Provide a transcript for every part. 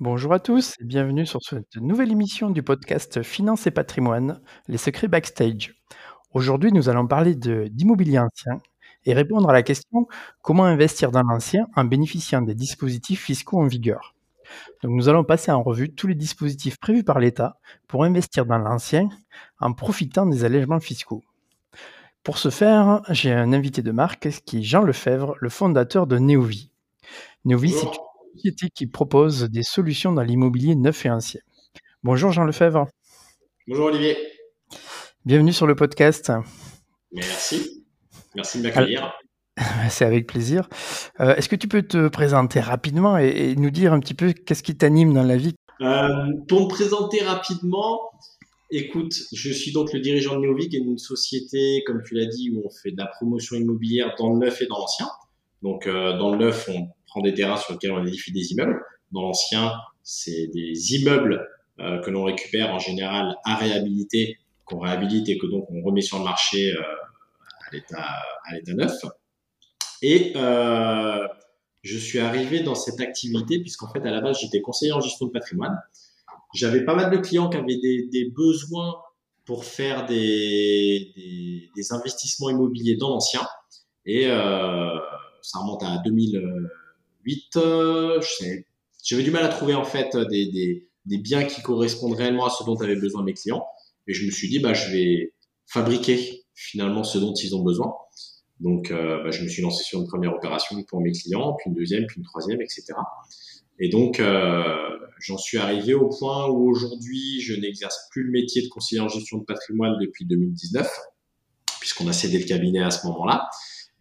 Bonjour à tous et bienvenue sur cette nouvelle émission du podcast Finance et patrimoine, les secrets backstage. Aujourd'hui, nous allons parler d'immobilier ancien et répondre à la question comment investir dans l'ancien en bénéficiant des dispositifs fiscaux en vigueur? Nous allons passer en revue tous les dispositifs prévus par l'État pour investir dans l'ancien en profitant des allègements fiscaux. Pour ce faire, j'ai un invité de marque qui est Jean Lefebvre, le fondateur de Neovi. Neovi, c'est société qui propose des solutions dans l'immobilier neuf et ancien. Bonjour Jean Lefebvre. Bonjour Olivier. Bienvenue sur le podcast. Merci. Merci de m'accueillir. C'est avec plaisir. Euh, est-ce que tu peux te présenter rapidement et, nous dire un petit peu qu'est-ce qui t'anime dans la vie? Euh, Pour me présenter rapidement, écoute, je suis donc le dirigeant de Neovic, une société, comme tu l'as dit, où on fait de la promotion immobilière dans le neuf et dans l'ancien. Donc euh, dans le neuf, on des terrains sur lesquels on édifie des immeubles. Dans l'ancien, c'est des immeubles euh, que l'on récupère en général à réhabiliter, qu'on réhabilite et que donc on remet sur le marché euh, à l'état neuf. Et euh, je suis arrivé dans cette activité puisqu'en fait à la base j'étais conseiller en gestion de patrimoine. J'avais pas mal de clients qui avaient des, besoins pour faire des, des, investissements immobiliers dans l'ancien et ça remonte à 2000 8, euh, j'avais du mal à trouver en fait des, des, des, biens qui correspondent réellement à ce dont avaient besoin mes clients. Et je me suis dit, bah, je vais fabriquer finalement ce dont ils ont besoin. Donc, euh, bah, je me suis lancé sur une première opération pour mes clients, puis une deuxième, puis une troisième, etc. Et donc, euh, j'en suis arrivé au point où aujourd'hui, je n'exerce plus le métier de conseiller en gestion de patrimoine depuis 2019, puisqu'on a cédé le cabinet à ce moment-là.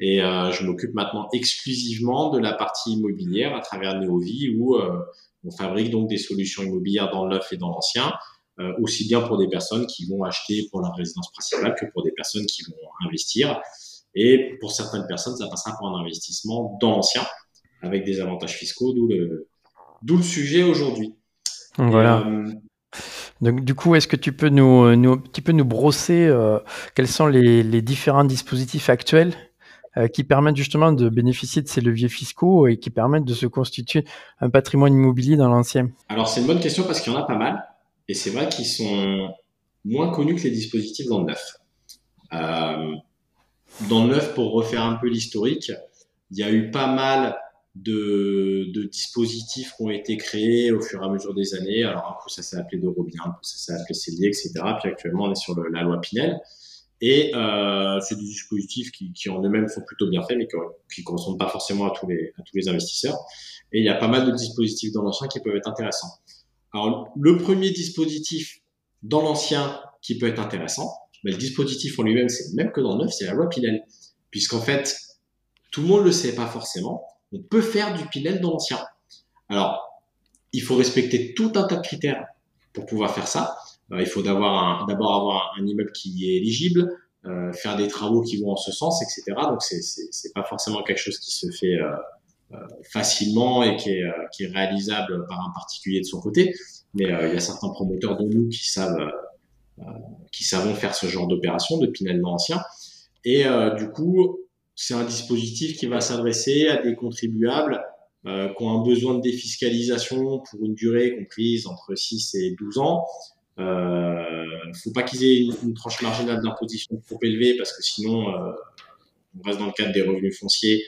Et euh, je m'occupe maintenant exclusivement de la partie immobilière à travers Neovi où euh, on fabrique donc des solutions immobilières dans le neuf et dans l'ancien, euh, aussi bien pour des personnes qui vont acheter pour leur résidence principale que pour des personnes qui vont investir. Et pour certaines personnes, ça passera pour un investissement dans l'ancien avec des avantages fiscaux, d'où le, d'où le sujet aujourd'hui. Voilà. donc, du coup, est-ce que tu peux nous, nous, un petit peu nous brosser quels sont les, les différents dispositifs actuels qui permettent justement de bénéficier de ces leviers fiscaux et qui permettent de se constituer un patrimoine immobilier dans l'ancien Alors c'est une bonne question parce qu'il y en a pas mal et c'est vrai qu'ils sont moins connus que les dispositifs dans le neuf. Euh, dans le neuf, pour refaire un peu l'historique, il y a eu pas mal de, de, dispositifs qui ont été créés au fur et à mesure des années. Alors un coup ça s'est appelé Dorobien, un coup ça s'est appelé Célier, etc. Puis actuellement on est sur la loi Pinel. Et euh, c'est des dispositifs qui, en eux-mêmes sont plutôt bien faits, mais qui ne correspondent pas forcément à tous, les, investisseurs. Et il y a pas mal de dispositifs dans l'ancien qui peuvent être intéressants. Alors, le premier dispositif dans l'ancien qui peut être intéressant, mais le dispositif en lui-même, c'est le même que dans le neuf, c'est la loi Pinel. Puisqu'en fait, tout le monde le sait pas forcément, on peut faire du Pinel dans l'ancien. Alors, il faut respecter tout un tas de critères pour pouvoir faire ça. Euh, il faut d'abord avoir, un immeuble qui est éligible, euh, faire des travaux qui vont en ce sens, etc. Donc c'est c'est pas forcément quelque chose qui se fait euh, facilement et qui est, réalisable par un particulier de son côté. Mais il y a certains promoteurs de nous qui savent qui faire ce genre d'opération de Pinel ancien. Et du coup, c'est un dispositif qui va s'adresser à des contribuables qui ont un besoin de défiscalisation pour une durée comprise entre 6 et 12 ans, euh, faut pas qu'ils aient une, tranche marginale d'imposition trop élevée parce que sinon euh, on reste dans le cadre des revenus fonciers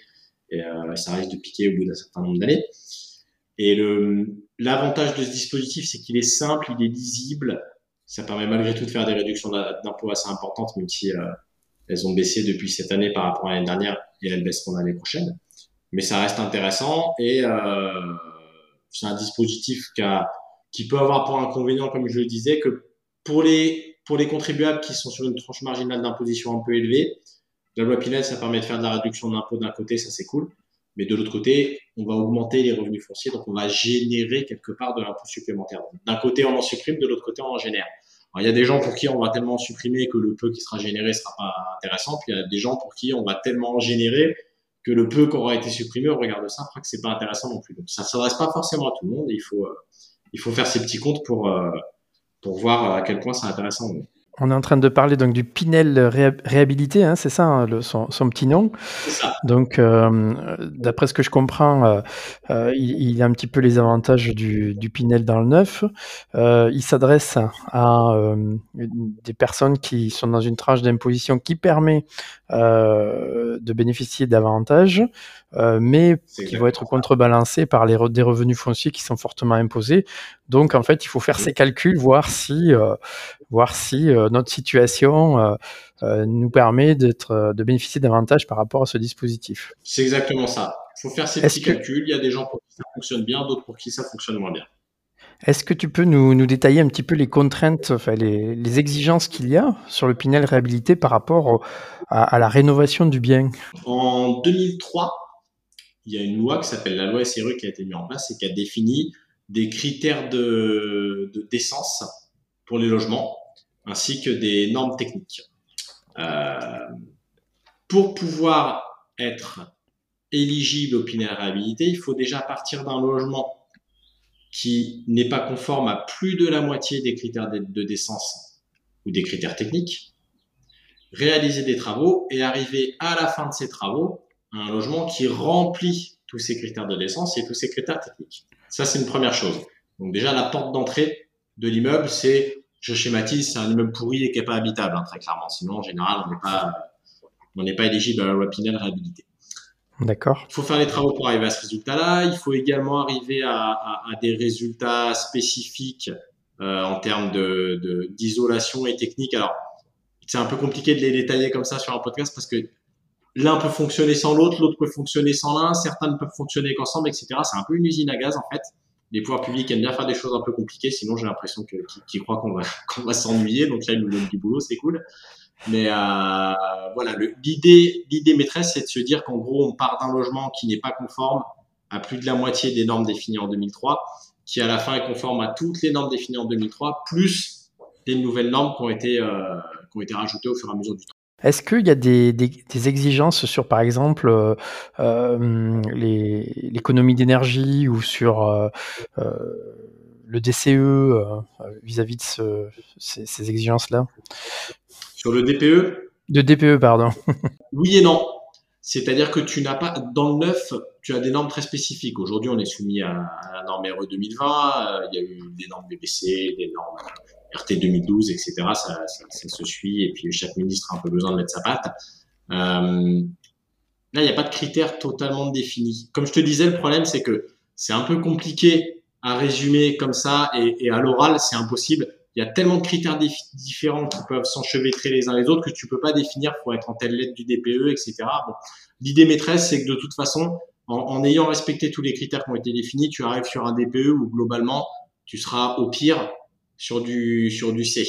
et euh, ça risque de piquer au bout d'un certain nombre d'années. Et l'avantage de ce dispositif, c'est qu'il est simple, il est lisible. Ça permet malgré tout de faire des réductions d'impôts assez importantes, même si euh, elles ont baissé depuis cette année par rapport à l'année dernière et elles baisseront l'année prochaine. Mais ça reste intéressant et euh, c'est un dispositif qui a qui peut avoir pour inconvénient, comme je le disais, que pour les, pour les contribuables qui sont sur une tranche marginale d'imposition un peu élevée, la loi Pinel, ça permet de faire de la réduction d'impôt d'un côté, ça c'est cool. Mais de l'autre côté, on va augmenter les revenus fonciers, donc on va générer quelque part de l'impôt supplémentaire. D'un côté, on en supprime, de l'autre côté, on en génère. il y a des gens pour qui on va tellement supprimer que le peu qui sera généré sera pas intéressant, puis il y a des gens pour qui on va tellement générer que le peu qui aura été supprimé, on regarde ça, on que c'est pas intéressant non plus. Donc ça s'adresse pas forcément à tout le monde. il faut, euh, il faut faire ses petits comptes pour, euh, pour voir à quel point c'est intéressant. On est en train de parler donc du Pinel réhabilité, hein, c'est ça hein, le, son, petit nom. Ça. Donc, euh, d'après ce que je comprends, euh, euh, il, a un petit peu les avantages du, Pinel dans le neuf. il s'adresse à des personnes qui sont dans une tranche d'imposition qui permet de bénéficier d'avantages, mais qui vont être contrebalancés par les, des revenus fonciers qui sont fortement imposés. Donc, en fait, il faut faire ses calculs, voir si, voir si notre situation nous permet d'être, de bénéficier davantage par rapport à ce dispositif. C'est exactement ça. Il faut faire ses petits calculs. Il y a des gens pour qui ça fonctionne bien, d'autres pour qui ça fonctionne moins bien. Est-ce que tu peux nous, nous, détailler un petit peu les contraintes, enfin les, les exigences qu'il y a sur le Pinel réhabilité par rapport à, à, la rénovation du bien En 2003, il y a une loi qui s'appelle la loi SRE qui a été mise en place et qui a défini des critères de, décence pour les logements ainsi que des normes techniques. Euh, pour pouvoir être éligible au Pinel réhabilité, il faut déjà partir d'un logement qui n'est pas conforme à plus de la moitié des critères de, décence ou des critères techniques, réaliser des travaux et arriver à la fin de ces travaux à un logement qui remplit tous ces critères de décence et tous ces critères techniques. Ça, c'est une première chose. Donc déjà, la porte d'entrée de l'immeuble, c'est, je schématise, c'est un immeuble pourri et qui n'est pas habitable, hein, très clairement. Sinon, en général, on n'est pas, on n'est pas éligible à la loi Pinel réhabilité. D'accord. Il faut faire les travaux pour arriver à ce résultat-là. Il faut également arriver à, à, à des résultats spécifiques euh, en termes de d'isolation et technique. Alors, c'est un peu compliqué de les détailler comme ça sur un podcast parce que l'un peut fonctionner sans l'autre, l'autre peut fonctionner sans l'un, certains ne peuvent fonctionner qu'ensemble, etc. C'est un peu une usine à gaz en fait. Les pouvoirs publics aiment bien faire des choses un peu compliquées, sinon j'ai l'impression qu'ils croient qu'on va, qu'on va s'ennuyer. Donc là, ils nous donnent du boulot, c'est cool. Mais euh, voilà, l'idée, l'idée maîtresse, c'est de se dire qu'en gros, on part d'un logement qui n'est pas conforme à plus de la moitié des normes définies en 2003, qui à la fin est conforme à toutes les normes définies en 2003, plus des nouvelles normes qui ont été, euh, qui ont été rajoutées au fur et à mesure du temps. Est-ce qu'il y a des, des, des, exigences sur, par exemple, euh, euh l'économie d'énergie ou sur euh, le DCE vis-à-vis -vis de ce, ces, ces exigences-là? Sur le DPE De DPE, pardon. oui et non. C'est-à-dire que tu n'as pas, dans le neuf, tu as des normes très spécifiques. Aujourd'hui, on est soumis à, la norme RE 2020, euh, il y a eu des normes BBC, des normes RT 2012, etc. Ça, se suit et puis chaque ministre a un peu besoin de mettre sa patte. Euh, là, il n'y a pas de critères totalement définis. Comme je te disais, le problème, c'est que c'est un peu compliqué à résumer comme ça et à l'oral, c'est impossible il y a tellement de critères différents qui peuvent s'enchevêtrer les uns les autres que tu peux pas définir pour être en telle lettre du DPE, etc. L'idée maîtresse, c'est que de toute façon, en, ayant respecté tous les critères qui ont été définis, tu arrives sur un DPE où globalement, tu seras au pire sur du, sur du C.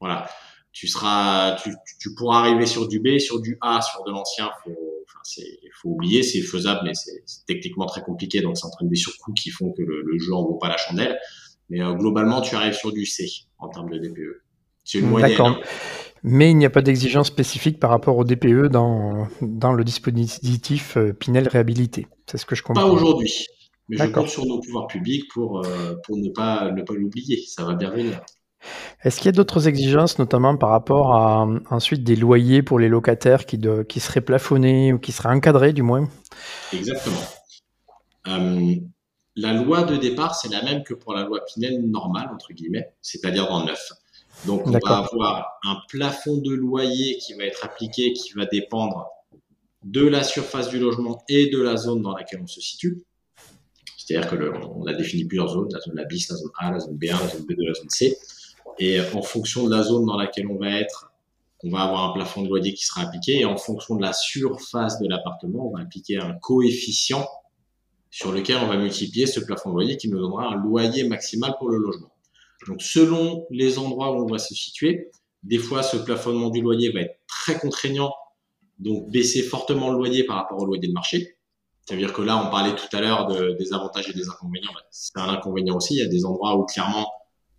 Voilà. Tu seras, tu, tu pourras arriver sur du B, sur du A, sur de l'ancien. Faut, enfin, c'est, faut oublier, c'est faisable, mais c'est, techniquement très compliqué. Donc, c'est en train de des surcoûts qui font que le, le jeu en vaut pas la chandelle. Mais euh, globalement, tu arrives sur du C en termes de DPE. C'est une moyenne. D'accord. Hein. Mais il n'y a pas d'exigence spécifique par rapport au DPE dans, dans le dispositif euh, Pinel réhabilité. C'est ce que je comprends. Pas aujourd'hui. Mais je compte sur nos pouvoirs publics pour, euh, pour ne pas, ne pas l'oublier. Ça va bien venir. Est-ce qu'il y a d'autres exigences, notamment par rapport à ensuite des loyers pour les locataires qui, de, qui seraient plafonnés ou qui seraient encadrés du moins? Exactement. Euh, la loi de départ, c'est la même que pour la loi Pinel normale, entre guillemets, c'est-à-dire dans le neuf. Donc, on va avoir un plafond de loyer qui va être appliqué, qui va dépendre de la surface du logement et de la zone dans laquelle on se situe. C'est-à-dire que on a défini plusieurs zones, la zone bis, la zone A, la zone B1, la zone B2, la zone C. Et en fonction de la zone dans laquelle on va être, on va avoir un plafond de loyer qui sera appliqué. Et en fonction de la surface de l'appartement, on va appliquer un coefficient sur lequel on va multiplier ce plafond de loyer qui nous donnera un loyer maximal pour le logement. Donc selon les endroits où on va se situer, des fois ce plafonnement du loyer va être très contraignant, donc baisser fortement le loyer par rapport au loyer de marché. C'est-à-dire que là, on parlait tout à l'heure de, des avantages et des inconvénients. Bah, c'est un inconvénient aussi. Il y a des endroits où clairement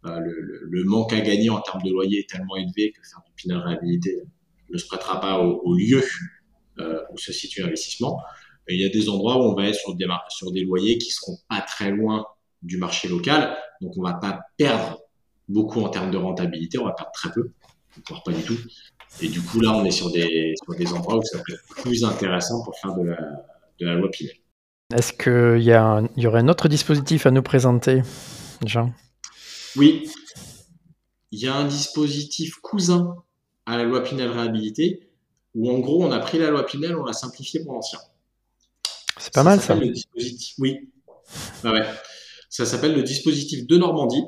le, manque à gagner en termes de loyer est tellement élevé que faire du Pinel réhabilité ne se prêtera pas au, lieu où se situe l'investissement. Il y a des endroits où on va être sur des, sur des loyers qui seront pas très loin du marché local, donc on va pas perdre beaucoup en termes de rentabilité, on va perdre très peu, voire pas du tout. Et du coup, là, on est sur des, sur des endroits où ça peut être plus intéressant pour faire de la, de la loi Pinel. Est-ce qu'il y, a y aurait un autre dispositif à nous présenter, Jean? Oui. Il y a un dispositif cousin à la loi Pinel réhabilité, où en gros, on a pris la loi Pinel, on l'a simplifiée pour l'ancien. C'est pas mal ça. Le dispositif, oui. Ah ouais. Ça s'appelle le dispositif de Normandie,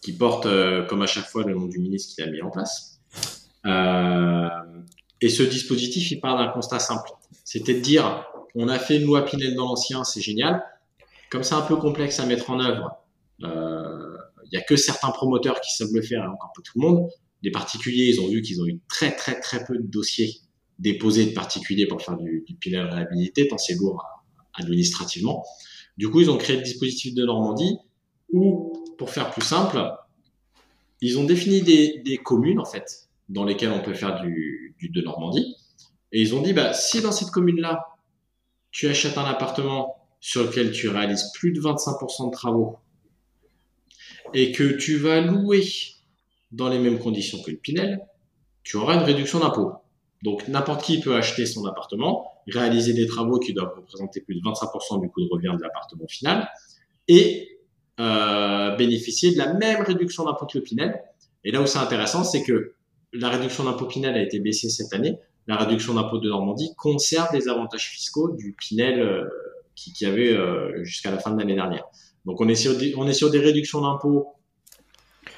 qui porte, euh, comme à chaque fois, le nom du ministre qui l'a mis en place. Euh, et ce dispositif, il part d'un constat simple. C'était de dire, on a fait une loi Pinel dans l'ancien, c'est génial. Comme c'est un peu complexe à mettre en œuvre, euh, il n'y a que certains promoteurs qui savent le faire, et encore pas tout le monde. Les particuliers, ils ont vu qu'ils ont eu très très très peu de dossiers déposés de particuliers pour faire du, du Pinel réhabilité, tant c'est lourd administrativement. Du coup, ils ont créé le dispositif de Normandie où, pour faire plus simple, ils ont défini des, communes, en fait, dans lesquelles on peut faire du, de Normandie. Et ils ont dit, bah, si dans cette commune-là, tu achètes un appartement sur lequel tu réalises plus de 25% de travaux et que tu vas louer dans les mêmes conditions que le Pinel, tu auras une réduction d'impôt. Donc n'importe qui peut acheter son appartement, réaliser des travaux qui doivent représenter plus de 25% du coût de revient de l'appartement final et euh, bénéficier de la même réduction d'impôt que le Pinel. Et là où c'est intéressant, c'est que la réduction d'impôt Pinel a été baissée cette année. La réduction d'impôt de Normandie conserve les avantages fiscaux du Pinel euh, qui, avait euh, jusqu'à la fin de l'année dernière. Donc on est sur des, réductions d'impôt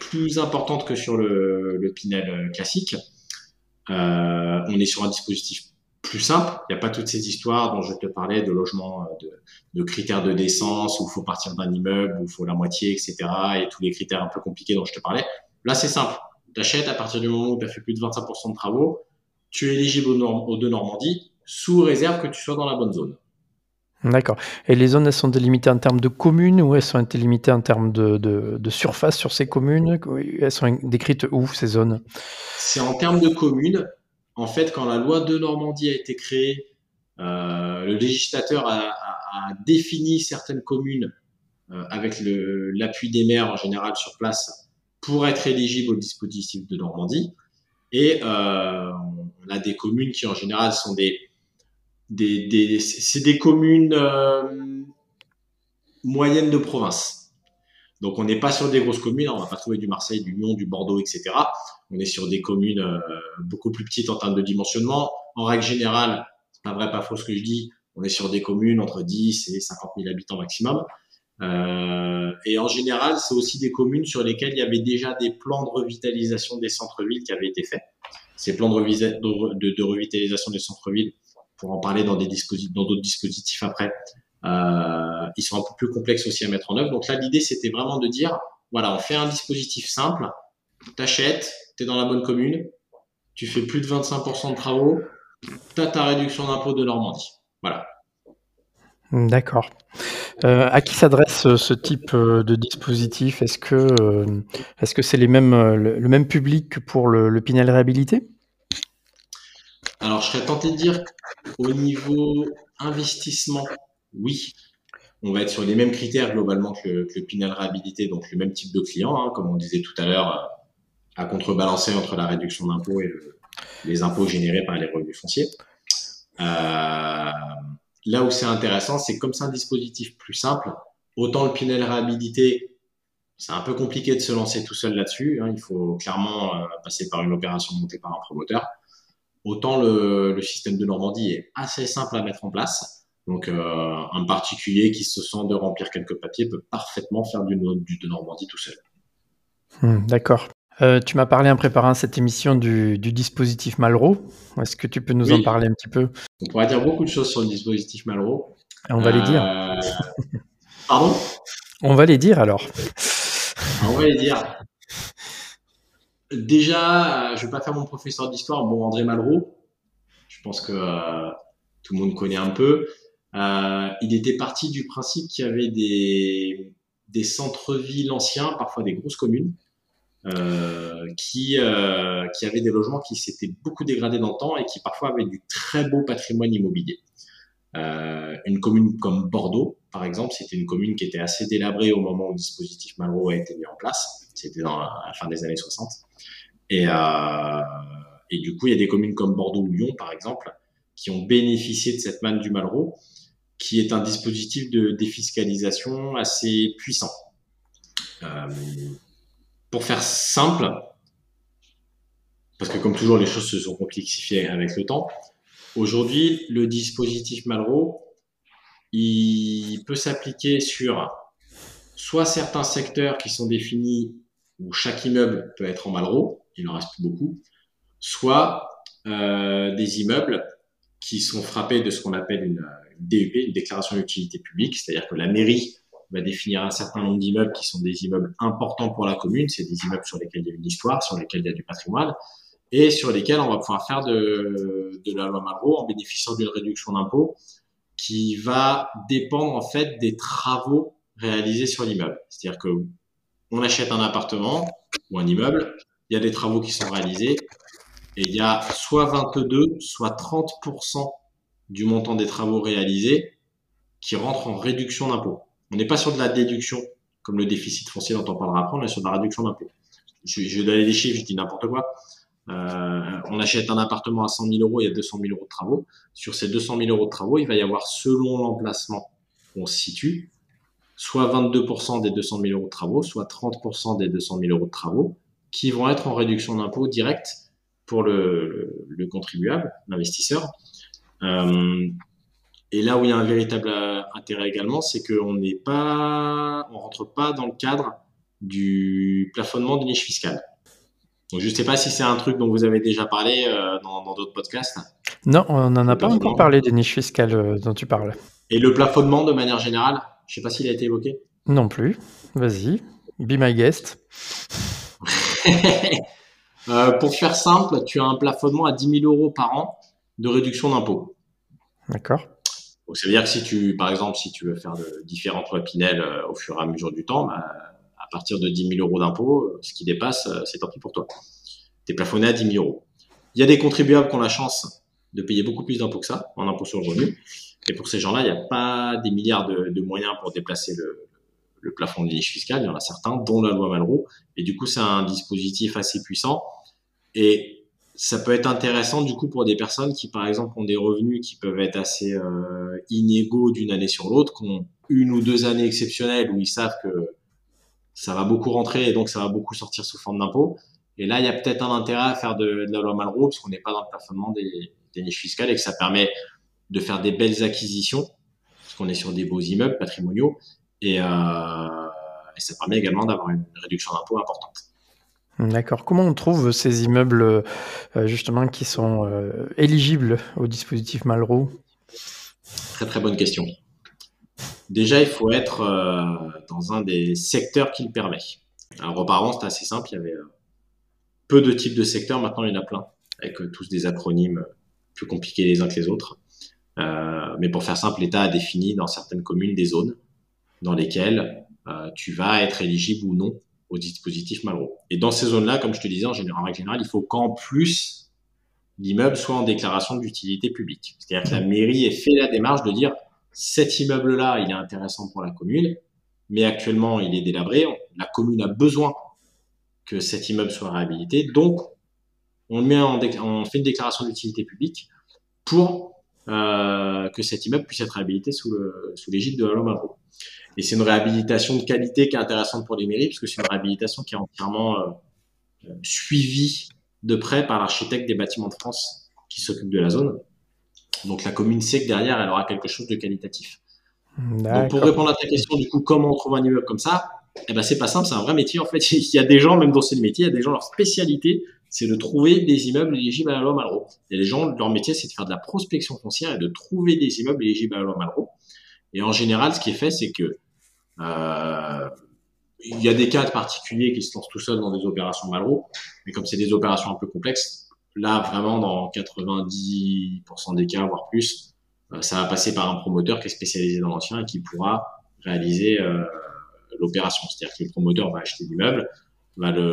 plus importantes que sur le, Pinel euh, classique. Euh, on est sur un dispositif plus simple. Il n'y a pas toutes ces histoires dont je te parlais de logement, euh, de, critères de décence, où il faut partir d'un immeuble, où il faut la moitié, etc. Et tous les critères un peu compliqués dont je te parlais. Là, c'est simple. Tu achètes à partir du moment où tu as fait plus de 25% de travaux, tu es éligible aux, deux Normandie, sous réserve que tu sois dans la bonne zone. D'accord. Et les zones, elles sont délimitées en termes de communes ou elles sont délimitées en termes de, de surface sur ces communes? Elles sont décrites où, ces zones? C'est en termes de communes en fait, quand la loi de Normandie a été créée, euh, le législateur a, défini certaines communes euh, avec l'appui des maires en général sur place pour être éligibles au dispositif de Normandie. Et euh, on a des communes qui en général sont des, des, c'est des communes moyennes de province. Donc on n'est pas sur des grosses communes, on va pas trouver du Marseille, du Lyon, du Bordeaux, etc. On est sur des communes euh, beaucoup plus petites en termes de dimensionnement. En règle générale, c'est pas vrai, pas faux ce que je dis, on est sur des communes entre 10 et 50 000 habitants maximum. Euh, et en général, c'est aussi des communes sur lesquelles il y avait déjà des plans de revitalisation des centres-villes qui avaient été faits. Ces plans de, revitalisation des centres-villes, pour en parler dans des dispositifs, dans d'autres dispositifs après, euh, ils sont un peu plus complexes aussi à mettre en œuvre. Donc là, l'idée, c'était vraiment de dire, voilà, on fait un dispositif simple, t'achètes, t'es dans la bonne commune, tu fais plus de 25% de travaux, t'as ta réduction d'impôt de Normandie. Voilà. D'accord. Euh, à qui s'adresse euh, ce type de dispositif? Est-ce que que c'est le, même public que pour le, le Pinel réhabilité? Alors, je serais tenté de dire qu'au niveau investissement, oui, on va être sur les mêmes critères globalement que le, Pinel réhabilité, donc le même type de client, hein, comme on disait tout à l'heure, euh, à contrebalancer entre la réduction d'impôts et les impôts générés par les revenus fonciers. Euh, là où c'est intéressant, c'est comme c'est un dispositif plus simple, autant le Pinel réhabilité, c'est un peu compliqué de se lancer tout seul là-dessus. Hein, il faut clairement euh, passer par une opération montée par un promoteur. Autant le, système de Normandie est assez simple à mettre en place donc, euh, un particulier qui se sent de remplir quelques papiers peut parfaitement faire du, du de Normandie tout seul. Hmm, d'accord. Euh, tu m'as parlé en préparant cette émission du, dispositif Malraux. Est-ce que tu peux nous en parler un petit peu? On pourrait dire beaucoup de choses sur le dispositif Malraux. On va les dire. Euh, pardon? On va les dire alors. On va les dire. Déjà, je ne vais pas faire mon professeur d'histoire. Bon, André Malraux, je pense que tout le monde connaît un peu. Euh, il était parti du principe qu'il y avait des, des centres-villes anciens, parfois des grosses communes, euh, qui, euh, qui avaient des logements qui s'étaient beaucoup dégradés dans le temps et qui parfois avaient du très beau patrimoine immobilier. Euh, une commune comme Bordeaux, par exemple, c'était une commune qui était assez délabrée au moment où le dispositif Malraux a été mis en place. C'était dans la, fin des années 60. Et, euh, et du coup, il y a des communes comme Bordeaux ou Lyon, par exemple, qui ont bénéficié de cette manne du Malraux, qui est un dispositif de défiscalisation assez puissant. Euh, pour faire simple, parce que comme toujours, les choses se sont complexifiées avec le temps, Aujourd'hui, le dispositif Malraux, il peut s'appliquer sur soit certains secteurs qui sont définis où chaque immeuble peut être en Malraux, il en reste beaucoup, soit euh, des immeubles qui sont frappés de ce qu'on appelle une, une, DUP, une déclaration d'utilité publique, c'est-à-dire que la mairie va définir un certain nombre d'immeubles qui sont des immeubles importants pour la commune, c'est des immeubles sur lesquels il y a une histoire, sur lesquels il y a du patrimoine, et sur lesquels on va pouvoir faire de, de la loi Malraux en bénéficiant d'une réduction d'impôt qui va dépendre en fait des travaux réalisés sur l'immeuble. C'est-à-dire que on achète un appartement ou un immeuble, il y a des travaux qui sont réalisés et il y a soit 22, soit 30% du montant des travaux réalisés qui rentrent en réduction d'impôt. On n'est pas sur de la déduction comme le déficit foncier dont on parlera après, on est sur de la réduction d'impôt. Je, je vais donner des chiffres, je dis n'importe quoi. Euh, on achète un appartement à 100 000 euros, il y a 200 000 euros de travaux. Sur ces 200 000 euros de travaux, il va y avoir, selon l'emplacement où on se situe, soit 22% des 200 000 euros de travaux, soit 30% des 200 000 euros de travaux, qui vont être en réduction d'impôt directe pour le, le, contribuable, l'investisseur. Euh, et là où il y a un véritable intérêt également, c'est qu'on n'est pas, on rentre pas dans le cadre du plafonnement de niche fiscale. Donc, je ne sais pas si c'est un truc dont vous avez déjà parlé euh, dans d'autres podcasts. Non, on n'en a pas encore parlé des niches fiscales euh, dont tu parles. Et le plafonnement de manière générale, je ne sais pas s'il a été évoqué. Non plus. Vas-y, be my guest. euh, pour faire simple, tu as un plafonnement à 10 000 euros par an de réduction d'impôt. D'accord. Donc, ça veut dire que si tu, par exemple, si tu veux faire de différentes lois Pinel euh, au fur et à mesure du temps, bah, à partir de 10 000 euros d'impôt, euh, ce qui dépasse, euh, c'est tant pis pour toi. Tu es plafonné à 10 000 euros. Il y a des contribuables qui ont la chance de payer beaucoup plus d'impôts que ça, en impôt sur le revenu. Et pour ces gens-là, il n'y a pas des milliards de, de moyens pour déplacer le, le plafond de niche fiscale. Il y en a certains, dont la loi Malraux. Et du coup, c'est un dispositif assez puissant. Et ça peut être intéressant, du coup, pour des personnes qui, par exemple, ont des revenus qui peuvent être assez euh, inégaux d'une année sur l'autre, qui ont une ou deux années exceptionnelles où ils savent que ça va beaucoup rentrer et donc ça va beaucoup sortir sous forme d'impôt. Et là, il y a peut-être un intérêt à faire de, la loi Malraux parce qu'on n'est pas dans le plafonnement des, des, niches fiscales et que ça permet de faire des belles acquisitions parce qu'on est sur des beaux immeubles patrimoniaux et, euh, et ça permet également d'avoir une réduction d'impôt importante. D'accord. Comment on trouve ces immeubles euh, justement qui sont euh, éligibles au dispositif Malraux? Très très bonne question. Déjà, il faut être euh, dans un des secteurs qui le permet. Alors auparavant, c'était assez simple, il y avait peu de types de secteurs, maintenant il y en a plein, avec tous des acronymes plus compliqués les uns que les autres. Mais pour faire simple, l'État a défini dans certaines communes des zones dans lesquelles tu vas être éligible ou non au dispositif Malraux. Et dans ces zones-là, comme je te disais, en, général, en règle générale, il faut qu'en plus l'immeuble soit en déclaration d'utilité publique. C'est-à-dire que la mairie ait fait la démarche de dire cet immeuble-là, il est intéressant pour la commune, mais actuellement, il est délabré. La commune a besoin que cet immeuble soit réhabilité. Donc, on, met en fait une déclaration d'utilité publique pour euh, que cet immeuble puisse être réhabilité sous l'égide de la loi Malraux. Et c'est une réhabilitation de qualité qui est intéressante pour les mairies, parce que c'est une réhabilitation qui est entièrement euh, suivie de près par l'architecte des bâtiments de France qui s'occupe de la zone. Donc la commune sait que derrière, elle aura quelque chose de qualitatif. Donc pour répondre à ta question, du coup, comment on trouve un immeuble comme ça? Eh ben c'est pas simple, c'est un vrai métier en fait. Il y a des gens, même dans ce métier, il y a des gens leur spécialité, c'est de trouver des immeubles éligibles à la loi Malraux. Et les gens, leur métier, c'est de faire de la prospection foncière et de trouver des immeubles éligibles à la loi Malraux. Et en général, ce qui est fait, c'est que euh, il y a des cas particuliers qui se lancent tout seuls dans des opérations Malraux, mais comme c'est des opérations un peu complexes, là vraiment dans 90% des cas, voire plus, euh, ça va passer par un promoteur qui est spécialisé dans l'ancien et qui pourra réaliser euh, l'opération. C'est-à-dire que le promoteur va acheter l'immeuble, va le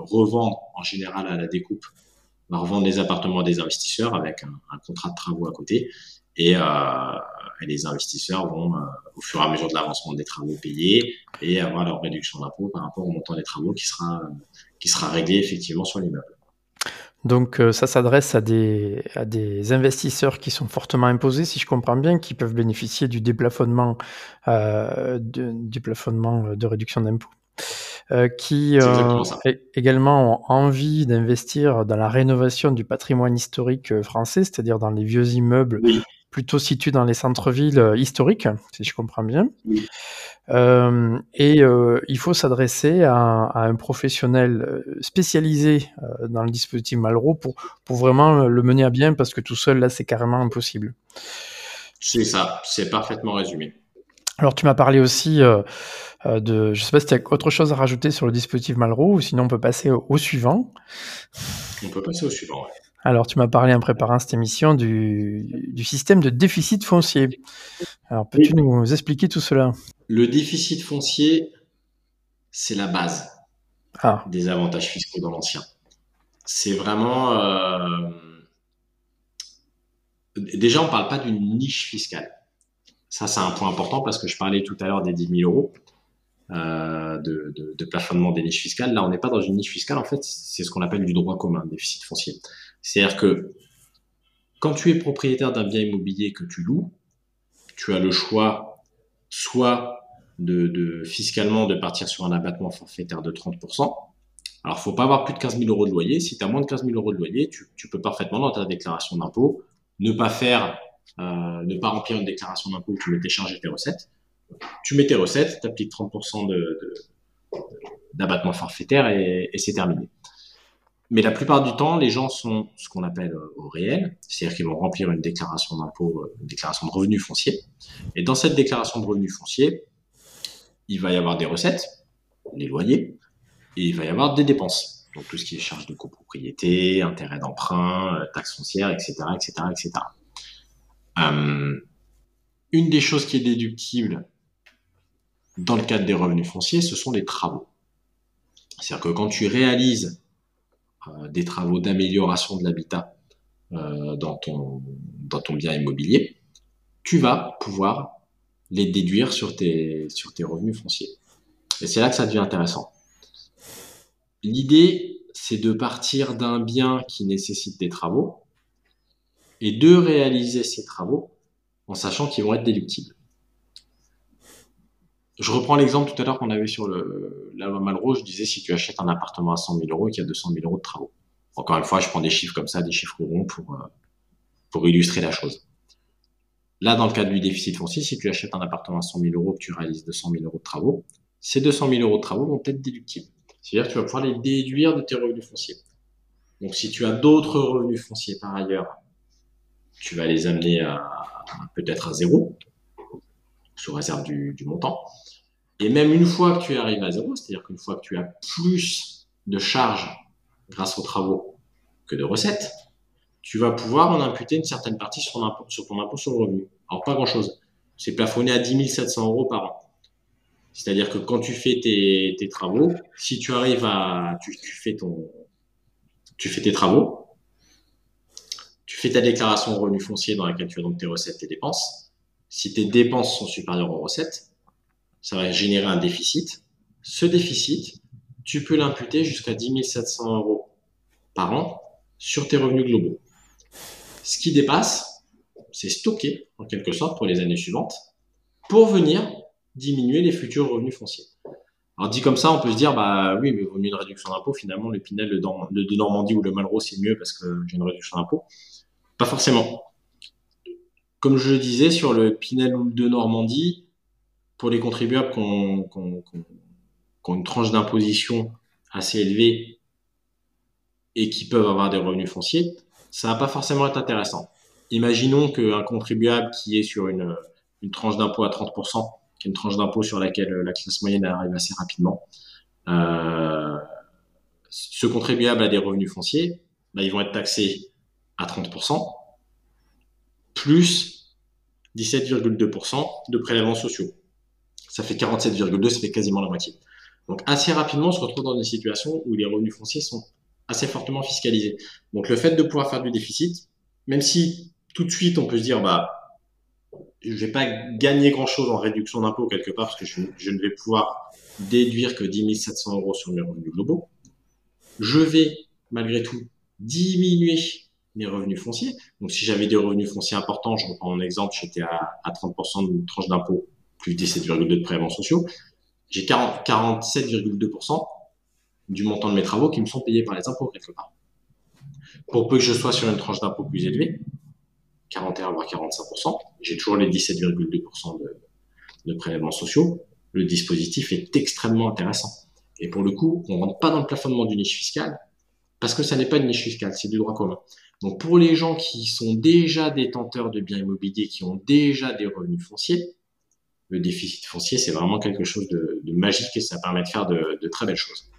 revendre en général à la découpe, va revendre les appartements à des investisseurs avec un, contrat de travaux à côté. Et, les investisseurs vont, au fur et à mesure de l'avancement des travaux, payer et avoir leur réduction d'impôt par rapport au montant des travaux qui sera, qui sera réglé effectivement sur l'immeuble. Donc ça s'adresse à des, à des investisseurs qui sont fortement imposés, si je comprends bien, qui peuvent bénéficier du déplafonnement, de, du plafonnement de réduction d'impôt. qui également ont envie d'investir dans la rénovation du patrimoine historique français, c'est-à-dire dans les vieux immeubles plutôt situés dans les centres-villes historiques, si je comprends bien. Euh, et euh, il faut s'adresser à, à, un professionnel euh, spécialisé euh, dans le dispositif Malraux pour, pour vraiment le mener à bien parce que tout seul, là, c'est carrément impossible. C'est ça, c'est parfaitement résumé. Alors, tu m'as parlé aussi euh, de. Je sais pas si tu as autre chose à rajouter sur le dispositif Malraux ou sinon on peut passer au, au suivant. On peut passer au suivant, ouais. Alors, tu m'as parlé en préparant cette émission du, du système de déficit foncier. Alors, peux-tu nous expliquer tout cela? Le déficit foncier, c'est la base ah. des avantages fiscaux dans l'ancien. C'est vraiment... Euh... Déjà, on ne parle pas d'une niche fiscale. Ça, c'est un point important parce que je parlais tout à l'heure des 10 000 euros. Euh, de, de, de, plafonnement des niches fiscales. Là, on n'est pas dans une niche fiscale. En fait, c'est ce qu'on appelle du droit commun, déficit foncier. C'est-à-dire que quand tu es propriétaire d'un bien immobilier que tu loues, tu as le choix soit de, fiscalement de partir sur un abattement forfaitaire de 30%. Alors, faut pas avoir plus de 15 000 euros de loyer. Si tu as moins de 15 000 euros de loyer, tu, peux parfaitement dans ta déclaration d'impôt ne pas faire, euh, ne pas remplir une déclaration d'impôt où tu mets tes charges et tes recettes. Tu mets tes recettes, tu appliques 30% d'abattement forfaitaire et c'est terminé. Mais la plupart du temps, les gens sont ce qu'on appelle euh, au réel, c'est-à-dire qu'ils vont remplir une déclaration d'impôt, euh, une déclaration de revenus fonciers. Et dans cette déclaration de revenus fonciers, il va y avoir des recettes, les loyers, et il va y avoir des dépenses. Donc tout ce qui est charges de copropriété, intérêts d'emprunt, euh, taxes foncières, etc., etc., etc. une des choses qui est déductible dans le cadre des revenus fonciers, ce sont les travaux. C'est-à-dire que quand tu réalises des travaux d'amélioration de l'habitat euh, dans, ton, dans ton bien immobilier, tu vas pouvoir les déduire sur tes, sur tes revenus fonciers. Et c'est là que ça devient intéressant. L'idée, c'est de partir d'un bien qui nécessite des travaux et de réaliser ces travaux en sachant qu'ils vont être déductibles. Je reprends l'exemple tout à l'heure qu'on avait sur le, la loi Malraux. Je disais si tu achètes un appartement à 100 000 euros qu'il y a 200 000 euros de travaux. Encore une fois, je prends des chiffres comme ça, des chiffres ronds pour, euh, pour illustrer la chose. Là, dans le cadre du déficit foncier, si tu achètes un appartement à 100 000 euros, que tu réalises 200 000 euros de travaux, ces 200 000 euros de travaux vont être déductibles. C'est-à-dire que tu vas pouvoir les déduire de tes revenus fonciers. Donc, si tu as d'autres revenus fonciers par ailleurs, tu vas les amener à, peut-être à zéro, sous réserve du montant. Et même une fois que tu arrives à zéro, c'est-à-dire qu'une fois que tu as plus de charges grâce aux travaux que de recettes, tu vas pouvoir en imputer une certaine partie sur ton impôt sur, le revenu. Alors pas grand-chose. C'est plafonné à 10 700 euros par an. C'est-à-dire que quand tu fais tes, travaux, si tu arrives à, tu, tu, fais ton, tu fais tes travaux, tu fais ta déclaration de revenu foncier dans laquelle tu as donc tes recettes, tes dépenses. Si tes dépenses sont supérieures aux recettes, ça va générer un déficit. Ce déficit, tu peux l'imputer jusqu'à 10 700 euros par an sur tes revenus globaux. Ce qui dépasse, c'est stocké en quelque sorte pour les années suivantes pour venir diminuer les futurs revenus fonciers. Alors dit comme ça, on peut se dire, bah oui, mais vaut mieux une réduction d'impôt. Finalement, le Pinel de Normandie ou le Malraux, c'est mieux parce que j'ai une réduction d'impôt. Pas forcément. Comme je le disais, sur le Pinel de Normandie, pour les contribuables qui ont, une tranche d'imposition assez élevée et qui peuvent avoir des revenus fonciers, ça va pas forcément être intéressant. Imaginons qu'un contribuable qui est sur une, tranche d'impôt à 30%, qui est une tranche d'impôt sur laquelle la classe moyenne arrive assez rapidement, euh, ce contribuable a des revenus fonciers, bah, ils vont être taxés à 30%, plus 17,2% de prélèvements sociaux Ça fait 47,2, ça fait quasiment la moitié. Donc assez rapidement, on se retrouve dans une situation où les revenus fonciers sont assez fortement fiscalisés. Donc le fait de pouvoir faire du déficit, même si tout de suite on peut se dire bah je vais pas gagner grand chose en réduction d'impôt quelque part parce que je, je, ne vais pouvoir déduire que 10 700 euros sur mes revenus globaux. Je vais malgré tout diminuer mes revenus fonciers. Donc si j'avais des revenus fonciers importants, je reprends mon exemple, j'étais à, à 30% d'une tranche d'impôt plus 17,2 de prélèvements sociaux j'ai 47,2% du montant de mes travaux qui me sont payés par les impôts quelque part. Pour peu que je sois sur une tranche d'impôt plus élevée, 41 voire 45%, j'ai toujours les 17,2% de, prélèvements sociaux, le dispositif est extrêmement intéressant. Et pour le coup, on rentre pas dans le plafonnement du niche fiscale parce que ça n'est pas une niche fiscale, c'est du droit commun. Donc pour les gens qui sont déjà détenteurs de biens immobiliers, qui ont déjà des revenus fonciers, le déficit foncier, c'est vraiment quelque chose de, magique et ça permet de faire de, très belles choses.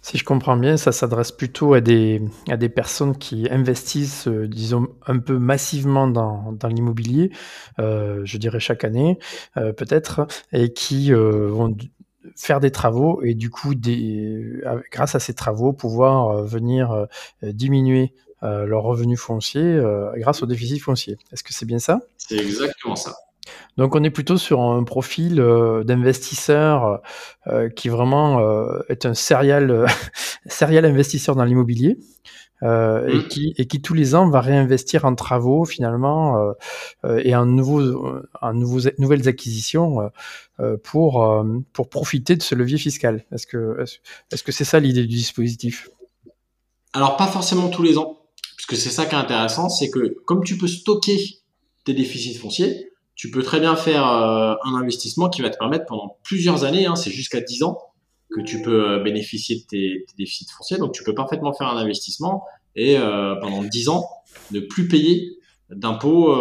Si je comprends bien, ça s'adresse plutôt à des, à des personnes qui investissent, euh, disons, un peu massivement dans, dans l'immobilier, euh, je dirais chaque année, euh, peut-être, et qui vont faire des travaux et du coup, des, grâce à ces travaux, pouvoir venir diminuer leurs revenus fonciers grâce au déficit foncier. Est-ce que c'est bien ça? C'est exactement ça. Donc on est plutôt sur un profil euh, d'investisseur euh, qui vraiment euh, est un serial, serial investisseur dans l'immobilier. Et, mmh. qui, et qui tous les ans va réinvestir en travaux finalement et en, nouveaux, en nouveaux, nouvelles acquisitions pour, pour profiter de ce levier fiscal. Est-ce que est-ce que c'est ça l'idée du dispositif? Alors pas forcément tous les ans, puisque c'est ça qui est intéressant, c'est que comme tu peux stocker tes déficits fonciers, tu peux très bien faire euh, un investissement qui va te permettre pendant plusieurs années, hein, c'est jusqu'à 10 ans que tu peux euh, bénéficier de tes, déficits fonciers. Donc tu peux parfaitement faire un investissement et euh, pendant 10 ans ne plus payer d'impôts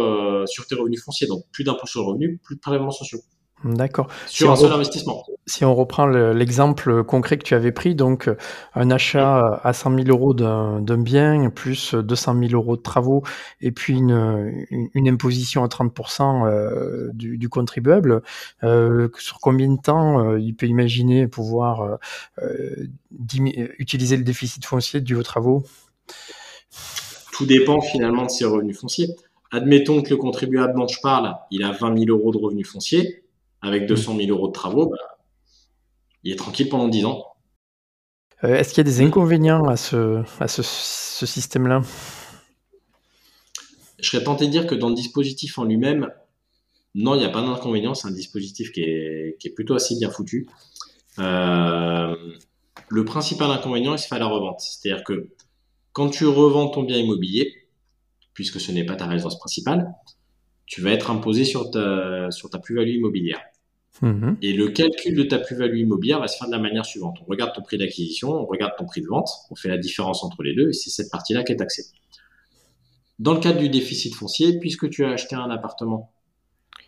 sur tes revenus fonciers. Donc plus d'impôts sur le revenu, plus de prélèvements sociaux. D'accord. Sur un seul investissement. Si on reprend l'exemple concret que tu avais pris, donc euh, un achat à 100 000 euros d'un bien, plus 200 000 euros de travaux, et puis une, une, imposition à 30% euh, du, du, contribuable, euh, sur combien de temps il peut imaginer pouvoir utiliser le déficit foncier dû aux travaux? Tout dépend finalement de ses revenus fonciers. Admettons que le contribuable dont je parle, il a 20 000 euros de revenus fonciers avec 200 000 euros de travaux, bah, il est tranquille pendant 10 ans. Euh, est-ce qu'il y a des inconvénients à ce, à ce, système-là? Je serais tenté de dire que dans le dispositif en lui-même, non, il n'y a pas d'inconvénient. C'est un dispositif qui est, qui est, plutôt assez bien foutu. Euh, le principal inconvénient, fait à la revente. C'est-à-dire que quand tu revends ton bien immobilier, puisque ce n'est pas ta résidence principale, tu vas être imposé sur ta, sur ta plus-value immobilière. Mhm. Et le calcul de ta plus-value immobilière va se faire de la manière suivante. On regarde ton prix d'acquisition, on regarde ton prix de vente, on fait la différence entre les deux et c'est cette partie-là qui est taxée. Dans le cadre du déficit foncier, puisque tu as acheté un appartement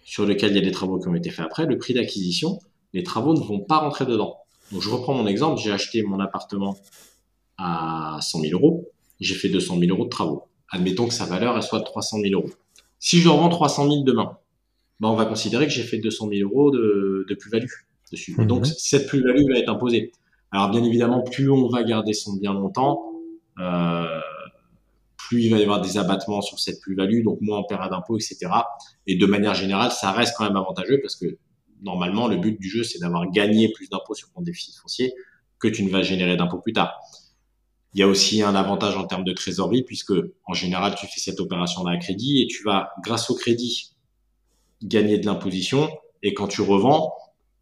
sur lequel il y a des travaux qui ont été faits après, le prix d'acquisition, les travaux ne vont pas rentrer dedans. Donc je reprends mon exemple, j'ai acheté mon appartement à 100 000 euros, j'ai fait 200 000 euros de travaux. Admettons que sa valeur soit de 300 000 euros. Si je revends 300 000 demain, ben on va considérer que j'ai fait 200 000 euros de, de plus-value dessus. Mhm. Donc, cette plus-value va être imposée. Alors, bien évidemment, plus on va garder son bien longtemps, euh, plus il va y avoir des abattements sur cette plus-value, donc moins on paiera d'impôts, etc. Et de manière générale, ça reste quand même avantageux parce que normalement, le but du jeu, c'est d'avoir gagné plus d'impôts sur ton déficit foncier que tu ne vas générer d'impôts plus tard. Il y a aussi un avantage en termes de trésorerie puisque en général tu fais cette opération à crédit et tu vas grâce au crédit gagner de l'imposition et quand tu revends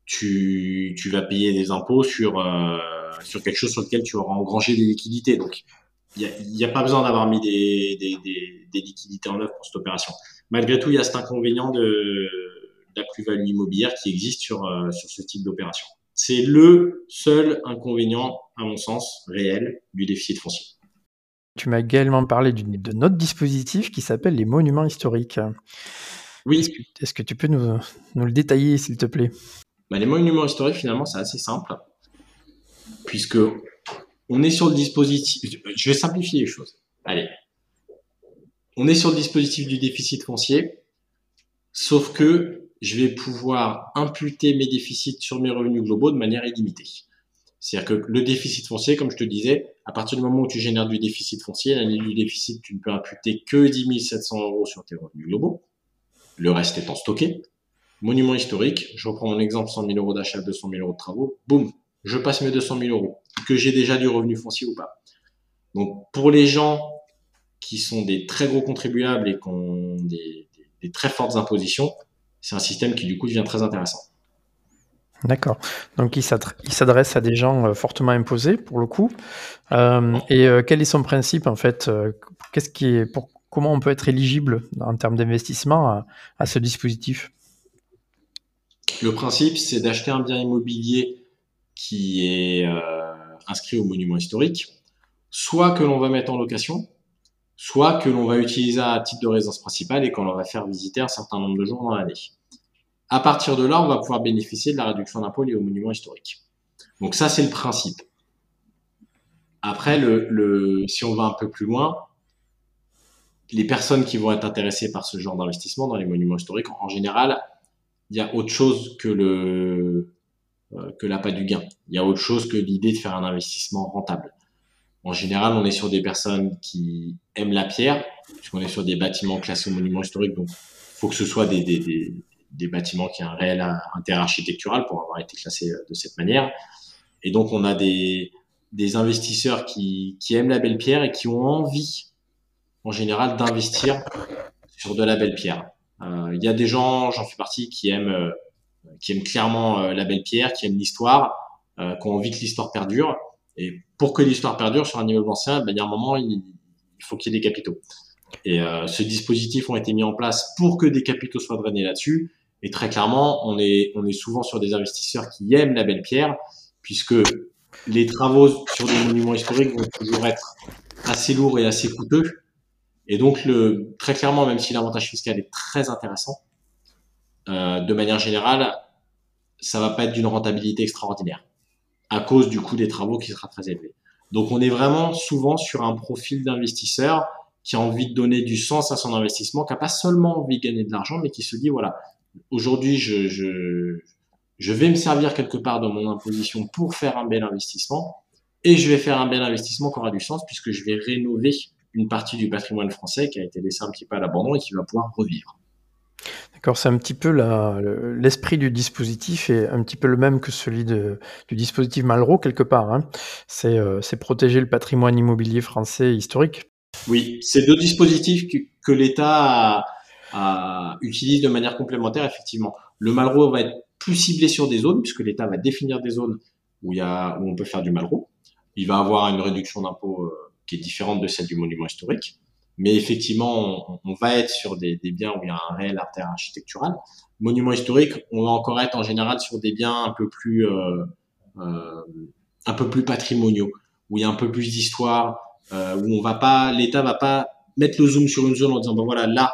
tu, tu vas payer des impôts sur euh, sur quelque chose sur lequel tu auras engrangé des liquidités donc il n'y a, pas besoin d'avoir mis des, des, des, liquidités en œuvre pour cette opération. Malgré tout, il y a cet inconvénient de, la plus-value immobilière qui existe sur, euh, sur ce type d'opération. C'est le seul inconvénient, à mon sens, réel du déficit foncier. Tu m'as également parlé de notre dispositif qui s'appelle les monuments historiques. Oui. Est-ce que, tu peux nous, le détailler, s'il te plaît? Bah, Les monuments historiques, finalement, c'est assez simple, puisque on est sur le dispositif. Je vais simplifier les choses. Allez. On est sur le dispositif du déficit foncier, sauf que je vais pouvoir imputer mes déficits sur mes revenus globaux de manière illimitée. C'est-à-dire que le déficit foncier, comme je te disais, à partir du moment où tu génères du déficit foncier, l'année du déficit, tu ne peux imputer que 10 700 euros sur tes revenus globaux, le reste étant stocké. Monument historique, je reprends mon exemple, 100 000 euros d'achat, 200 000 euros de travaux, boum, je passe mes 200 000 euros, que j'ai déjà du revenu foncier ou pas. Donc pour les gens qui sont des très gros contribuables et qui ont des, des très fortes impositions, c'est un système qui du coup devient très intéressant. D'accord. Donc il s'adresse à des gens euh, fortement imposés pour le coup. Euh, et euh, quel est son principe en fait Qu'est-ce qui est pour comment on peut être éligible en termes d'investissement à, ce dispositif? Le principe, c'est d'acheter un bien immobilier qui est inscrit au monument historique, soit que l'on va mettre en location, soit que l'on va utiliser à titre de résidence principale et qu'on va faire visiter un certain nombre de jours dans l'année. À partir de là, on va pouvoir bénéficier de la réduction d'impôt liée au monument historique. Donc ça, c'est le principe. Après, si on va un peu plus loin, les personnes qui vont être intéressées par ce genre d'investissement dans les monuments historiques, en général, il y a autre chose que le euh, que l'appât du gain. Il y a autre chose que l'idée de faire un investissement rentable. En général, on est sur des personnes qui aiment la pierre, puisqu'on est sur des bâtiments classés au monument historique, donc faut que ce soit des, des, bâtiments qui ont un réel intérêt architectural pour avoir été classés euh, de cette manière. Et donc, on a des, des investisseurs qui, qui aiment la belle pierre et qui ont envie, en général, d'investir sur de la belle pierre. Euh, il y a des gens, j'en fais partie, qui aiment, euh, qui aiment clairement la belle pierre, qui aiment l'histoire, qui ont envie que l'histoire perdure. Et pour que l'histoire perdure sur un immeuble ancien, ben, il y a un moment, il, il faut qu'il y ait des capitaux. Et euh, ce dispositif ont été mis en place pour que des capitaux soient drainés là-dessus. Et très clairement, on est, on est souvent sur des investisseurs qui aiment la belle pierre, puisque les travaux sur des monuments historiques vont toujours être assez lourds et assez coûteux. Et donc, le, très clairement, même si l'avantage fiscal est très intéressant, euh, de manière générale, ça va pas être d'une rentabilité extraordinaire à cause du coût des travaux qui sera très élevé. Donc, on est vraiment souvent sur un profil d'investisseur qui a envie de donner du sens à son investissement, qui n'a pas seulement envie de gagner de l'argent, mais qui se dit, voilà, aujourd'hui, je, je, je vais me servir quelque part de mon imposition pour faire un bel investissement et je vais faire un bel investissement qui aura du sens puisque je vais rénover une partie du patrimoine français qui a été laissé un petit peu à l'abandon et qui va pouvoir revivre. D'accord, c'est un petit peu l'esprit du dispositif est un petit peu le même que celui de, du dispositif Malraux quelque part. Hein. Euh, c'est protéger le patrimoine immobilier français historique. Oui, c'est deux dispositifs que, que l'État utilise de manière complémentaire, effectivement. Le Malraux va être plus ciblé sur des zones, puisque l'État va définir des zones où, il y a, où on peut faire du Malraux. Il va avoir une réduction d'impôt euh, qui est différente de celle du monument historique. Mais effectivement, on, va être sur des, biens où il y a un réel artère architectural. Monument historique, on va encore être en général sur des biens un peu plus, euh, euh, un peu plus patrimoniaux, où il y a un peu plus d'histoire, euh, où on va pas, l'État va pas mettre le zoom sur une zone en disant ben voilà là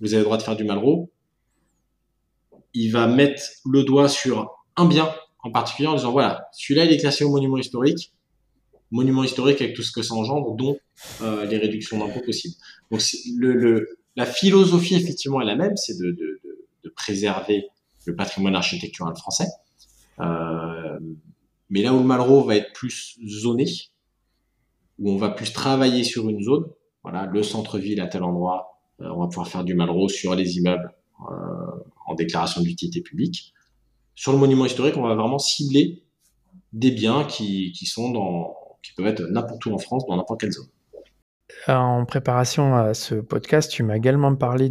vous avez le droit de faire du Malraux, il va mettre le doigt sur un bien en particulier en disant voilà, celui-là il est classé au monument historique, monument historique avec tout ce que ça engendre, dont euh, les réductions d'impôts possibles. Donc le, le, la philosophie effectivement est la même, c'est de, de, de, de, préserver le patrimoine architectural français. Euh, mais là où le Malraux va être plus zoné, où on va plus travailler sur une zone, voilà, le centre-ville à tel endroit, euh, on va pouvoir faire du Malraux sur les immeubles euh, en déclaration d'utilité publique. Sur le monument historique, on va vraiment cibler des biens qui, qui sont dans, qui peuvent être n'importe où en France, dans n'importe quelle zone. En préparation à ce podcast, tu m'as également parlé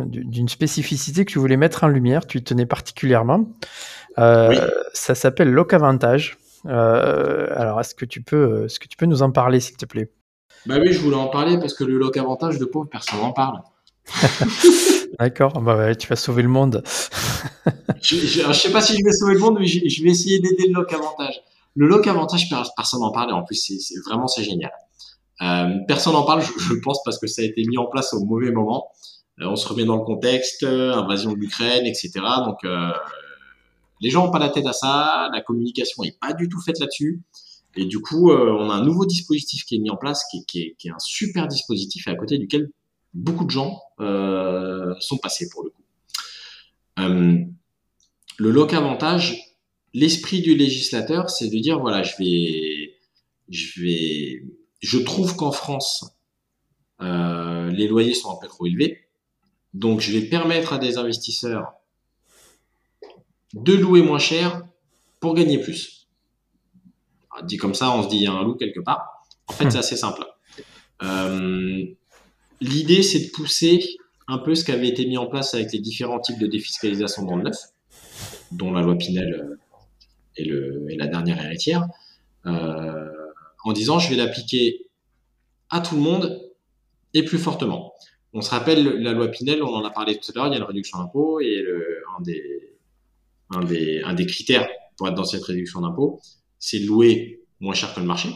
d'une spécificité que tu voulais mettre en lumière, tu tenais particulièrement. Euh, ça s'appelle Locavantage. Euh, alors, est-ce que, tu peux, est-ce que tu peux nous en parler, s'il te plaît? Bah oui, je voulais en parler parce que le loc avantage de pauvre, personne n'en parle. D'accord, bah tu vas sauver le monde. je, ne sais pas si je vais sauver le monde, mais je, vais essayer d'aider le loc avantage. Le loc avantage, personne n'en parle et en plus, c'est vraiment c'est génial. Euh, personne n'en parle, je, pense, parce que ça a été mis en place au mauvais moment. Euh, on se remet dans le contexte, euh, invasion de l'Ukraine, etc. Donc, les gens n'ont pas la tête à ça, la communication n'est pas du tout faite là-dessus. Et du coup, euh, on a un nouveau dispositif qui est mis en place, qui, qui, est, qui est, un super dispositif et à côté duquel beaucoup de gens euh, sont passés pour le coup. Euh, le loc avantage, l'esprit du législateur, c'est de dire voilà, je vais, je vais, je trouve qu'en France, euh, les loyers sont un peu trop élevés, donc je vais permettre à des investisseurs de louer moins cher pour gagner plus. dit comme ça, on se dit il y a un loup quelque part. En fait, c'est assez simple. Euh, L'idée, c'est de pousser un peu ce qui avait été mis en place avec les différents types de défiscalisation dans le neuf, dont la loi Pinel euh, est, le, la dernière héritière, euh, en disant je vais l'appliquer à tout le monde et plus fortement. On se rappelle la loi Pinel, on en a parlé tout à l'heure, il y a une réduction d'impôt et un, des, un, des, un des critères pour être dans cette réduction d'impôt, c'est de louer moins cher que le marché.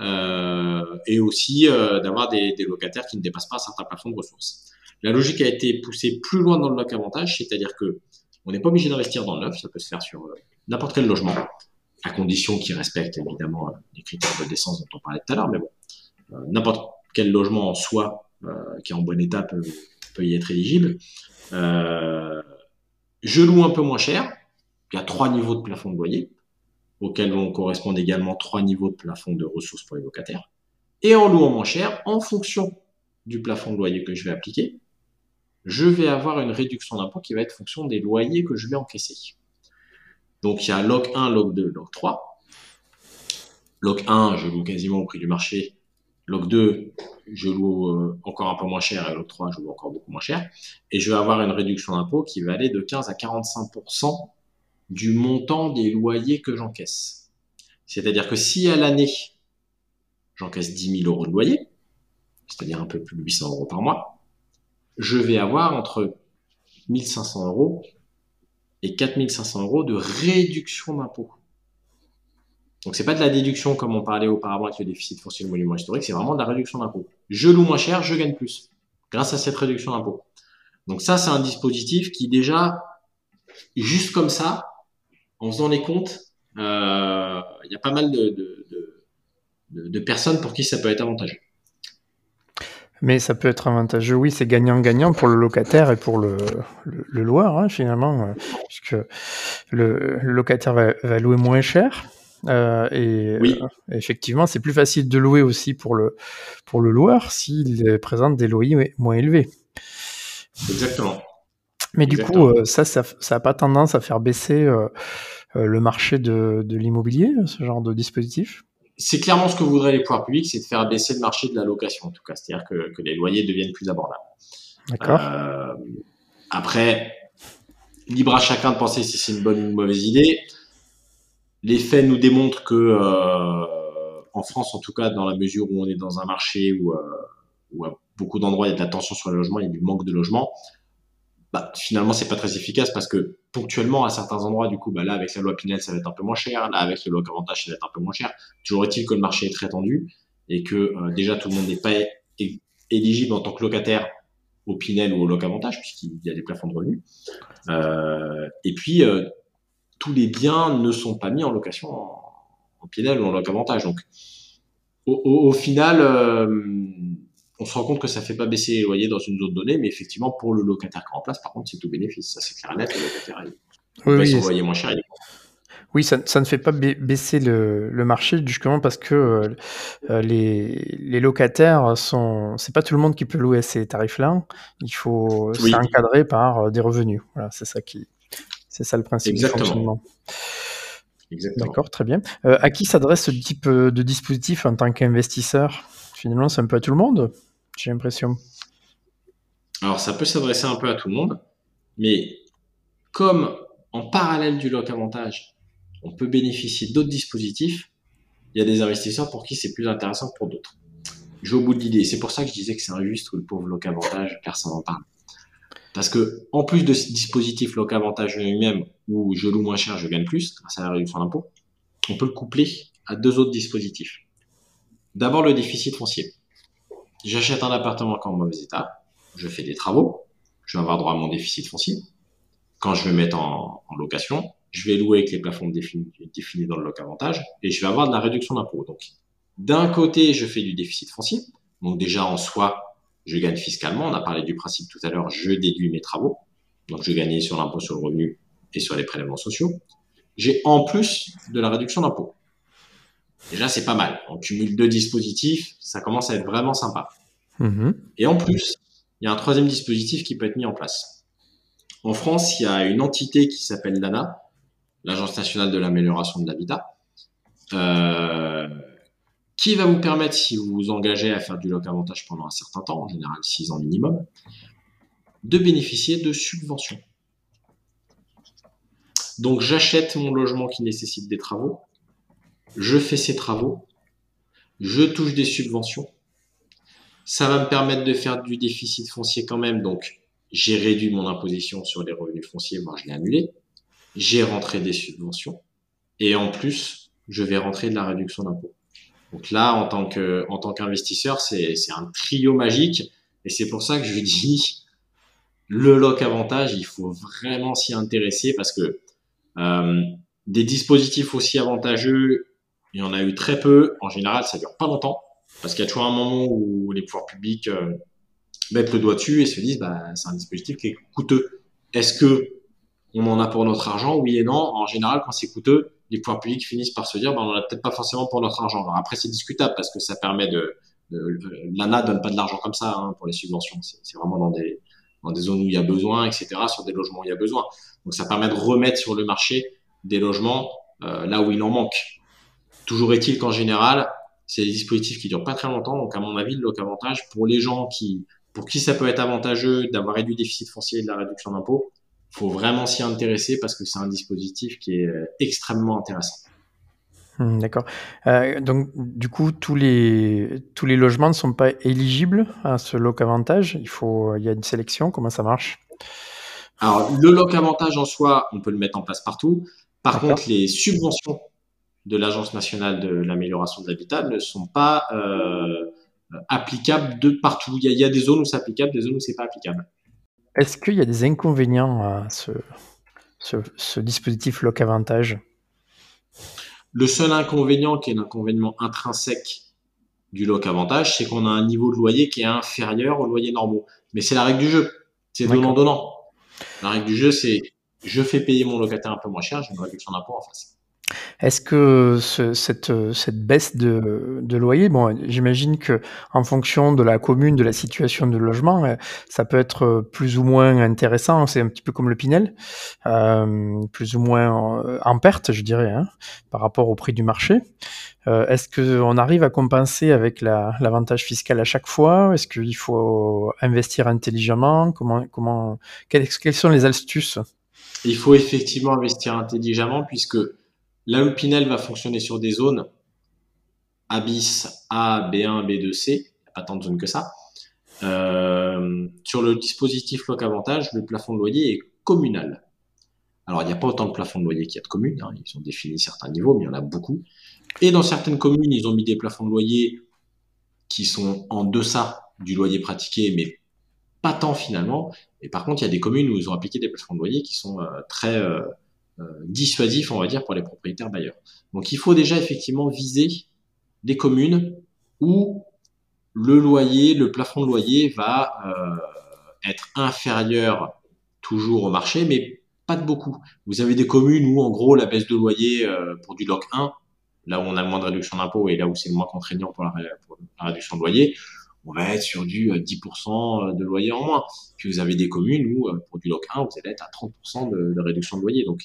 Euh, et aussi euh, d'avoir des, locataires qui ne dépassent pas un certain plafond de ressources. La logique a été poussée plus loin dans le loc avantage, c'est-à-dire que on n'est pas obligé d'investir dans le neuf, ça peut se faire sur n'importe quel logement, à condition qu'il respecte évidemment les critères de décence dont on parlait tout à l'heure, mais bon, n'importe quel logement en soi qui est en bon état peut, y être éligible. Euh, je loue un peu moins cher, il y a trois niveaux de plafond de loyer auxquels vont correspondre également trois niveaux de plafond de ressources pour les locataires. Et en louant moins cher, en fonction du plafond de loyer que je vais appliquer, je vais avoir une réduction d'impôt qui va être fonction des loyers que je vais encaisser. Donc il y a log 1, log 2, log 3. Log 1, je loue quasiment au prix du marché. Log 2, je loue euh, encore un peu moins cher. Et log 3, je loue encore beaucoup moins cher. Et je vais avoir une réduction d'impôt qui va aller de 15 à 45% du montant des loyers que j'encaisse. C'est-à-dire que si à l'année, j'encaisse 10 000 euros de loyer, c'est-à-dire un peu plus de 800 euros par mois, je vais avoir entre 1500 euros et 4500 euros de réduction d'impôt. Donc c'est pas de la déduction comme on parlait auparavant avec le déficit foncier de monument historique, c'est vraiment de la réduction d'impôt. Je loue moins cher, je gagne plus grâce à cette réduction d'impôt. Donc ça c'est un dispositif qui déjà juste comme ça en faisant les comptes, euh, il y a pas mal de, personnes pour qui ça peut être avantageux. Mais ça peut être avantageux, oui, c'est gagnant-gagnant pour le locataire et pour le, loueur, hein, finalement, euh, puisque le, locataire va, louer moins cher. Euh, et oui. effectivement, c'est plus facile de louer aussi pour le, pour le loueur s'il présente des loyers moins élevés. Exactement. Mais du coup, ça, ça n'a pas tendance à faire baisser euh, le marché de, de l'immobilier, ce genre de dispositif? C'est clairement ce que voudraient les pouvoirs publics, c'est de faire baisser le marché de la location, en tout cas, c'est-à-dire que, que, les loyers deviennent plus abordables. D'accord. Euh, après, libre à chacun de penser si c'est une bonne ou une mauvaise idée. Les faits nous démontrent que, euh, en France, en tout cas, dans la mesure où on est dans un marché où, euh, où à beaucoup d'endroits il y a de la tension sur le logement, il y a du manque de logement, bah, finalement, c'est pas très efficace parce que ponctuellement, à certains endroits, du coup, bah, là, avec la loi Pinel, ça va être un peu moins cher. Là, avec le loi avantage, ça va être un peu moins cher. Toujours est-il que le marché est très tendu et que euh, déjà tout le monde n'est pas éligible en tant que locataire au Pinel ou au loc avantage puisqu'il y a des plafonds de revenus. Euh, et puis, euh, tous les biens ne sont pas mis en location en, Pinel ou en loc avantage. Donc, au, au, au final, euh, on se rend compte que ça fait pas baisser les loyers dans une zone donnée, mais effectivement, pour le locataire qui est en place, par contre, c'est tout bénéfice. Ça, c'est clair et net. Le locataire, il, oui, loyer moins cher. Oui, ça, ne fait pas baisser le, marché justement parce que euh, euh, les, locataires sont. C'est pas tout le monde qui peut louer à ces tarifs-là. Il faut. C'est encadré par euh, des revenus. Voilà, c'est ça qui. C'est ça le principe Exactement. du fonctionnement. D'accord, très bien. à qui s'adresse ce type de dispositif en tant qu'investisseur? Finalement, c'est un peu à tout le monde j'ai l'impression. Alors, ça peut s'adresser un peu à tout le monde, mais comme en parallèle du loc avantage, on peut bénéficier d'autres dispositifs, il y a des investisseurs pour qui c'est plus intéressant que pour d'autres. Je vais au bout de l'idée. C'est pour ça que je disais que c'est injuste que le pauvre loc avantage, personne n'en parle. Parce que, en plus de ce dispositif loc avantage lui-même, où je loue moins cher, je gagne plus, grâce à la réduction d'impôt, on peut le coupler à deux autres dispositifs. D'abord, le déficit foncier. J'achète un appartement en mauvais état, je fais des travaux, je vais avoir droit à mon déficit foncier. Quand je vais mettre en, location, je vais louer avec les plafonds définis, définis dans le loc avantage et je vais avoir de la réduction d'impôt. Donc, d'un côté, je fais du déficit foncier. Donc déjà en soi, je gagne fiscalement. On a parlé du principe tout à l'heure, je déduis mes travaux. Donc, je gagnais sur l'impôt sur le revenu et sur les prélèvements sociaux. J'ai en plus de la réduction d'impôt. Déjà, c'est pas mal. On cumule deux dispositifs, ça commence à être vraiment sympa. Mhm. Et en plus, il y a un troisième dispositif qui peut être mis en place. En France, il y a une entité qui s'appelle l'ANA, l'Agence nationale de l'amélioration de l'habitat, euh, qui va vous permettre, si vous vous engagez à faire du loc avantage pendant un certain temps, en général 6 ans minimum, de bénéficier de subventions. Donc j'achète mon logement qui nécessite des travaux, je fais ces travaux, je touche des subventions, ça va me permettre de faire du déficit foncier quand même, donc j'ai réduit mon imposition sur les revenus fonciers, voire je l'ai annulé, j'ai rentré des subventions, et en plus, je vais rentrer de la réduction d'impôt. Donc là, en tant tant qu'investisseur, c'est c'est un trio magique, et c'est pour ça que je dis le loc avantage, il faut vraiment s'y intéresser parce que euh, des dispositifs aussi avantageux, il y en a eu très peu. En général, ça dure pas longtemps parce qu'il y a toujours un moment où les pouvoirs publics euh, mettent le doigt dessus et se disent bah, c'est un dispositif qui est coûteux. Est-ce que on en a pour notre argent? Oui et non. En général, quand c'est coûteux, les pouvoirs publics finissent par se dire bah, on en a peut-être pas forcément pour notre argent. Alors après, c'est discutable parce que ça permet de, de l'ANA donne pas de l'argent comme ça hein, pour les subventions. C'est vraiment dans des dans des zones où il y a besoin, etc., sur des logements où il y a besoin. Donc ça permet de remettre sur le marché des logements euh, là où il en manque. Toujours est-il qu'en général, c'est des dispositifs qui durent pas très longtemps. Donc à mon avis, le avantage pour les gens qui, pour qui ça peut être avantageux d'avoir réduit le déficit foncier et de la réduction d'impôt, faut vraiment s'y intéresser parce que c'est un dispositif qui est euh, extrêmement intéressant. Hmm, D'accord. Euh, donc, du coup, tous les, tous les logements ne sont pas éligibles à ce loc avantage? Il faut, il y a une sélection. Comment ça marche? Alors, le loc avantage en soi, on peut le mettre en place partout. Par contre, les subventions de l'Agence nationale de l'amélioration de l'habitat ne sont pas euh, applicables de partout. Il y, a, il y a des zones où c'est applicable, des zones où c'est pas applicable. Est-ce qu'il y a des inconvénients à ce, ce, ce dispositif loc avantage? Le seul inconvénient, qui est l'inconvénient intrinsèque du loc avantage, c'est qu'on a un niveau de loyer qui est inférieur aux loyers normaux. Mais c'est la règle du jeu. C'est donnant-donnant. La règle du jeu, c'est je fais payer mon locataire un peu moins cher, j'ai une réduction d'impôt en face. Est-ce que ce- cette, cette baisse de, de loyer, bon, j'imagine que en fonction de la commune, de la situation de logement, euh, ça peut être plus ou moins intéressant. C'est un petit peu comme le Pinel, euh, plus ou moins en, en perte, je dirais, hein, par rapport au prix du marché. Euh, Est-ce qu'on arrive à compenser avec la- l'avantage fiscal à chaque fois? Est-ce qu'il faut investir intelligemment? Comment, comment, quelles sont les astuces? Il faut effectivement investir intelligemment puisque là où va fonctionner sur des zones A bis, A, B1, B2, C, il n'y a pas tant de zones que ça. Euh, sur le dispositif Loc Avantage, le plafond de loyer est communal. Alors, il n'y a pas autant de plafond de loyer qu'il y a de communes. hein. Ils ont défini certains niveaux, mais il y en a beaucoup. Et dans certaines communes, ils ont mis des plafonds de loyer qui sont en deçà du loyer pratiqué, mais pas tant finalement. Et par contre, il y a des communes où ils ont appliqué des plafonds de loyer qui sont euh, très euh, euh, dissuasifs, on va dire, pour les propriétaires bailleurs. Donc, il faut déjà effectivement viser des communes où le loyer, le plafond de loyer va euh, être inférieur toujours au marché, mais pas de beaucoup. Vous avez des communes où, en gros, la baisse de loyer euh, pour du loc 1, là où on a moins de réduction d'impôt et là où c'est moins contraignant pour la, pour la réduction de loyer, on va être sur du euh, 10% de loyer en moins. Puis vous avez des communes où, euh, pour du loc 1, vous allez être à 30% de, de réduction de loyer. Donc,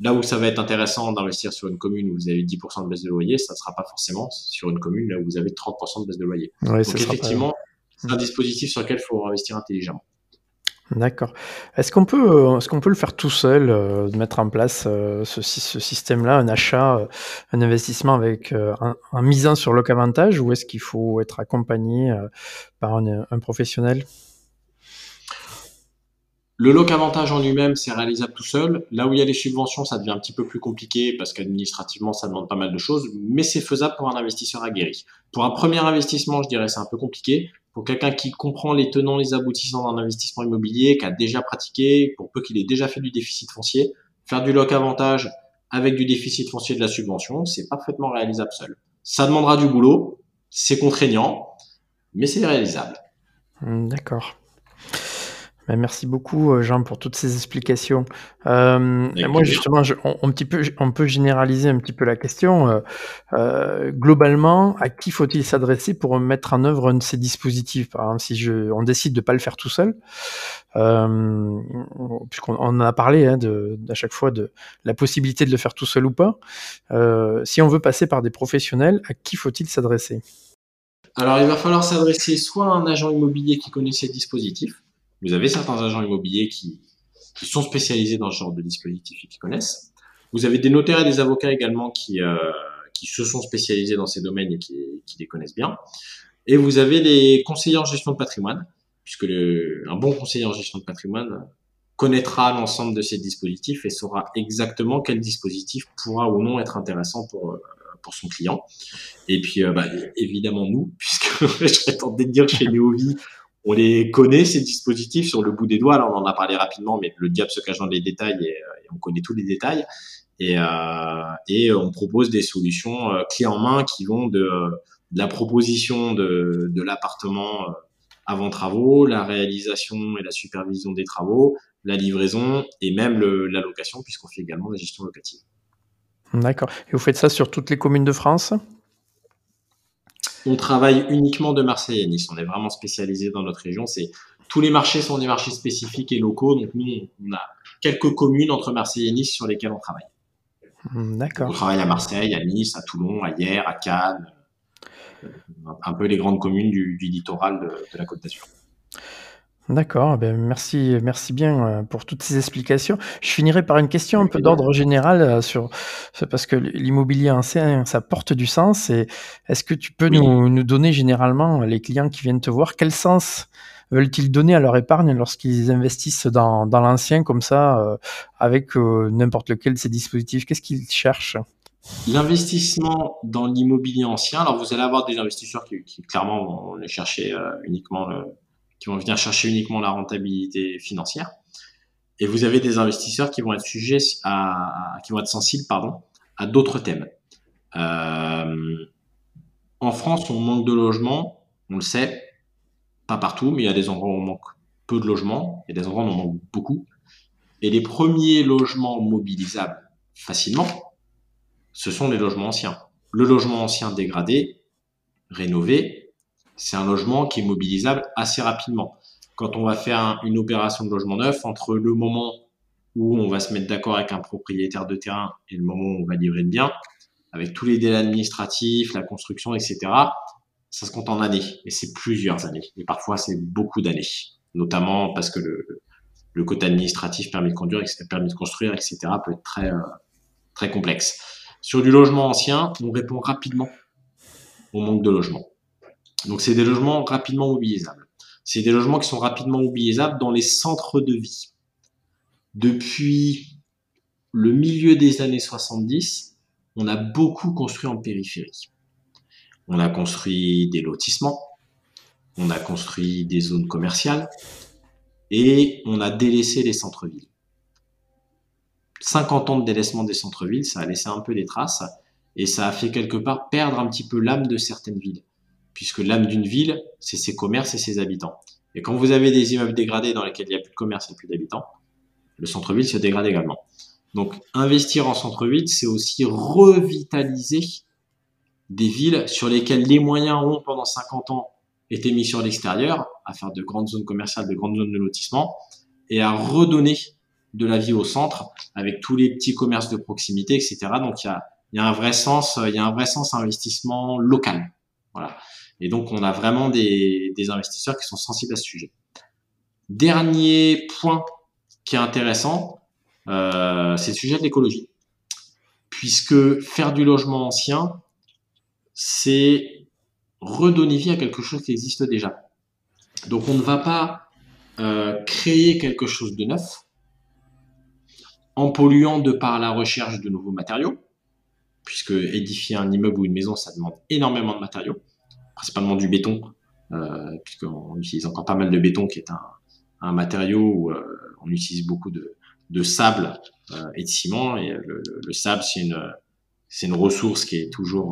là où ça va être intéressant d'investir sur une commune où vous avez 10% de baisse de loyer, ça ne sera pas forcément sur une commune là où vous avez 30% de baisse de loyer. Ouais, Donc, pas- effectivement, c'est un dispositif sur lequel il faut investir intelligemment. D'accord. Est-ce qu'on peut, euh, est-ce qu'on peut le faire tout seul, euh, de mettre en place euh, ce, ce système-là, un achat, euh, un investissement avec euh, un, en misant sur loc avantage, ou est-ce qu'il faut être accompagné par un, un professionnel? Le loc avantage en lui-même, c'est réalisable tout seul. Là où il y a les subventions, ça devient un petit peu plus compliqué parce qu'administrativement, ça demande pas mal de choses, mais c'est faisable pour un investisseur aguerri. Pour un premier investissement, je dirais, c'est un peu compliqué. Pour quelqu'un qui comprend les tenants, les aboutissants d'un investissement immobilier, qui a déjà pratiqué, pour peu qu'il ait déjà fait du déficit foncier, faire du loc avantage avec du déficit foncier de la subvention, c'est parfaitement réalisable seul. Ça demandera du boulot, c'est contraignant, mais c'est réalisable. D'accord. Ben, merci beaucoup, euh, Jean, pour toutes ces explications. Euh, moi, justement, on, petit peu, on peut généraliser un petit peu la question. Euh, euh globalement, à qui faut-il s'adresser pour mettre en œuvre un de ces dispositifs? Par exemple, si je, on décide de ne pas le faire tout seul, euh, puisqu'on en a parlé hein, de, à chaque fois de la possibilité de le faire tout seul ou pas. si on veut passer par des professionnels, à qui faut-il s'adresser? Alors, il va falloir s'adresser soit à un agent immobilier qui connaît ces dispositifs, vous avez certains agents immobiliers qui, qui sont spécialisés dans ce genre de dispositifs et qui connaissent. Vous avez des notaires et des avocats également qui, euh, qui se sont spécialisés dans ces domaines et qui, qui, les connaissent bien. Et vous avez les conseillers en gestion de patrimoine, puisque le, un bon conseiller en gestion de patrimoine connaîtra l'ensemble de ces dispositifs et saura exactement quel dispositif pourra ou non être intéressant pour, euh, pour son client. Et puis, euh, bah, évidemment, nous, puisque je serais tenté de dire chez Neovi, on les connaît, ces dispositifs, sur le bout des doigts. Alors, on en a parlé rapidement, mais le diable se cache dans les détails et, euh, on connaît tous les détails. Et, euh, on propose des solutions euh, clés en main qui vont de, la proposition de, l'appartement avant travaux, la réalisation et la supervision des travaux, la livraison et même la location, puisqu'on fait également la gestion locative. D'accord. Et vous faites ça sur toutes les communes de France? On travaille uniquement de Marseille et Nice. On est vraiment spécialisé dans notre région. C'est tous les marchés sont des marchés spécifiques et locaux. Donc nous, on a quelques communes entre Marseille et Nice sur lesquelles on travaille. Hmm, d'accord. On travaille à Marseille, à Nice, à Toulon, à Hyères, à Cannes, euh, un peu les grandes communes du, littoral de, la Côte d'Azur. D'accord, ben merci, merci bien euh, pour toutes ces explications. Je finirai par une question un peu d'ordre général euh, sur parce que l'immobilier ancien, ça porte du sens. Et est-ce que tu peux nous, nous donner généralement les clients qui viennent te voir quel sens veulent-ils donner à leur épargne lorsqu'ils investissent dans, dans l'ancien comme ça euh, avec n'importe lequel de ces dispositifs? Qu'est-ce qu'ils cherchent? L'investissement dans l'immobilier ancien, alors vous allez avoir des investisseurs qui, qui clairement vont aller chercher uniquement le qui vont venir chercher uniquement la rentabilité financière. Et vous avez des investisseurs qui vont être sujets à, qui vont être sensibles, pardon, à d'autres thèmes. Euh, en France, on manque de logements, on le sait, pas partout, mais il y a des endroits où on manque peu de logements, il y a des endroits où on manque beaucoup. Et les premiers logements mobilisables facilement, ce sont les logements anciens. Le logement ancien dégradé, rénové, c'est un logement qui est mobilisable assez rapidement. Quand on va faire une opération de logement neuf, entre le moment où on va se mettre d'accord avec un propriétaire de terrain et le moment où on va livrer le bien, avec tous les délais administratifs, la construction, etc., ça se compte en années. Et c'est plusieurs années. Et parfois, c'est beaucoup d'années. Notamment parce que le, le côté administratif, permis de conduire, permis de construire, etc., peut être très, euh, très complexe. Sur du logement ancien, on répond rapidement au manque de logement. Donc, c'est des logements rapidement mobilisables. C'est des logements qui sont rapidement mobilisables dans les centres de vie. Depuis le milieu des années 70, on a beaucoup construit en périphérie. On a construit des lotissements, on a construit des zones commerciales et on a délaissé les centres-villes. 50 ans de délaissement des centres-villes, ça a laissé un peu des traces et ça a fait quelque part perdre un petit peu l'âme de certaines villes puisque l'âme d'une ville, c'est ses commerces et ses habitants. Et quand vous avez des immeubles dégradés dans lesquels il n'y a plus de commerce et plus d'habitants, le centre-ville se dégrade également. Donc, investir en centre-ville, c'est aussi revitaliser des villes sur lesquelles les moyens ont, pendant 50 ans, été mis sur l'extérieur, à faire de grandes zones commerciales, de grandes zones de lotissement, et à redonner de la vie au centre, avec tous les petits commerces de proximité, etc. Donc, il y a, y a un vrai sens, il y a un vrai sens investissement local. Voilà. Et donc, on a vraiment des, investisseurs qui sont sensibles à ce sujet. Dernier point qui est intéressant, euh, c'est le sujet de l'écologie. Puisque faire du logement ancien, c'est redonner vie à quelque chose qui existe déjà. Donc on ne va pas euh, créer quelque chose de neuf en polluant de par la recherche de nouveaux matériaux, puisque édifier un immeuble ou une maison, ça demande énormément de matériaux principalement du béton, euh, puisqu'on utilise encore pas mal de béton, qui est un, matériau où euh, on utilise beaucoup de, sable euh, et de ciment. Et le, le, sable, c'est une, c'est une ressource qui est toujours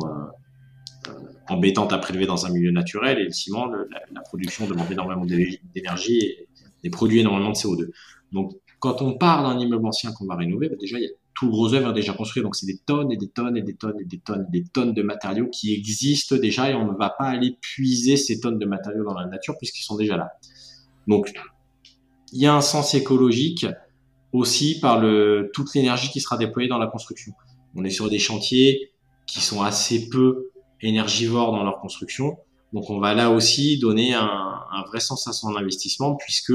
embêtante à prélever dans un milieu naturel. Et le ciment, la, la, production demande énormément d'énergie et et produit énormément de CO2. Donc, quand on part d'un immeuble ancien qu'on va rénover, bah, déjà, il y a tout gros œuvre déjà construit. Donc, c'est des tonnes et des tonnes et des tonnes et des tonnes et des tonnes de matériaux qui existent déjà et on ne va pas aller puiser ces tonnes de matériaux dans la nature puisqu'ils sont déjà là. Donc, il y a un sens écologique aussi par le, toute l'énergie qui sera déployée dans la construction. On est sur des chantiers qui sont assez peu énergivores dans leur construction. Donc on va là aussi donner un, vrai sens à son investissement puisque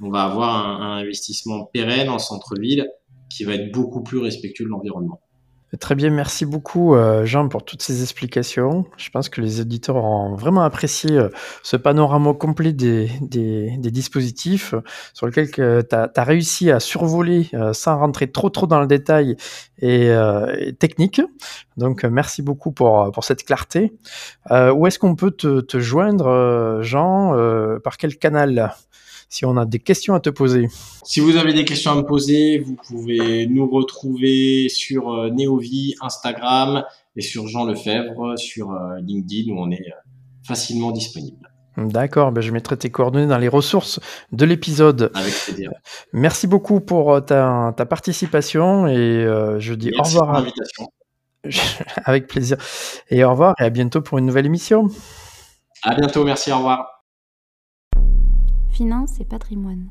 on va avoir un investissement pérenne en centre-ville qui va être beaucoup plus respectueux de l'environnement. Très bien, merci beaucoup euh, Jean pour toutes ces explications. Je pense que les auditeurs auront vraiment apprécié euh, ce panorama complet des, dispositifs euh, sur lequel tu as, réussi à survoler sans rentrer trop trop dans le détail et, technique. Donc merci beaucoup pour, cette clarté. où est-ce qu'on peut te joindre Jean Par quel canal? Si on a des questions à te poser. Si vous avez des questions à me poser, vous pouvez nous retrouver sur euh, Neovi, Instagram et sur Jean Lefebvre sur euh, LinkedIn où on est euh, facilement disponible. D'accord, ben je mettrai tes coordonnées dans les ressources de l'épisode. Avec plaisir. Merci beaucoup pour ta, ta participation et je dis Merci au revoir. Pour l'invitation. Avec plaisir. Et au revoir et à bientôt pour une nouvelle émission. À bientôt, merci, au revoir. Finance et patrimoine.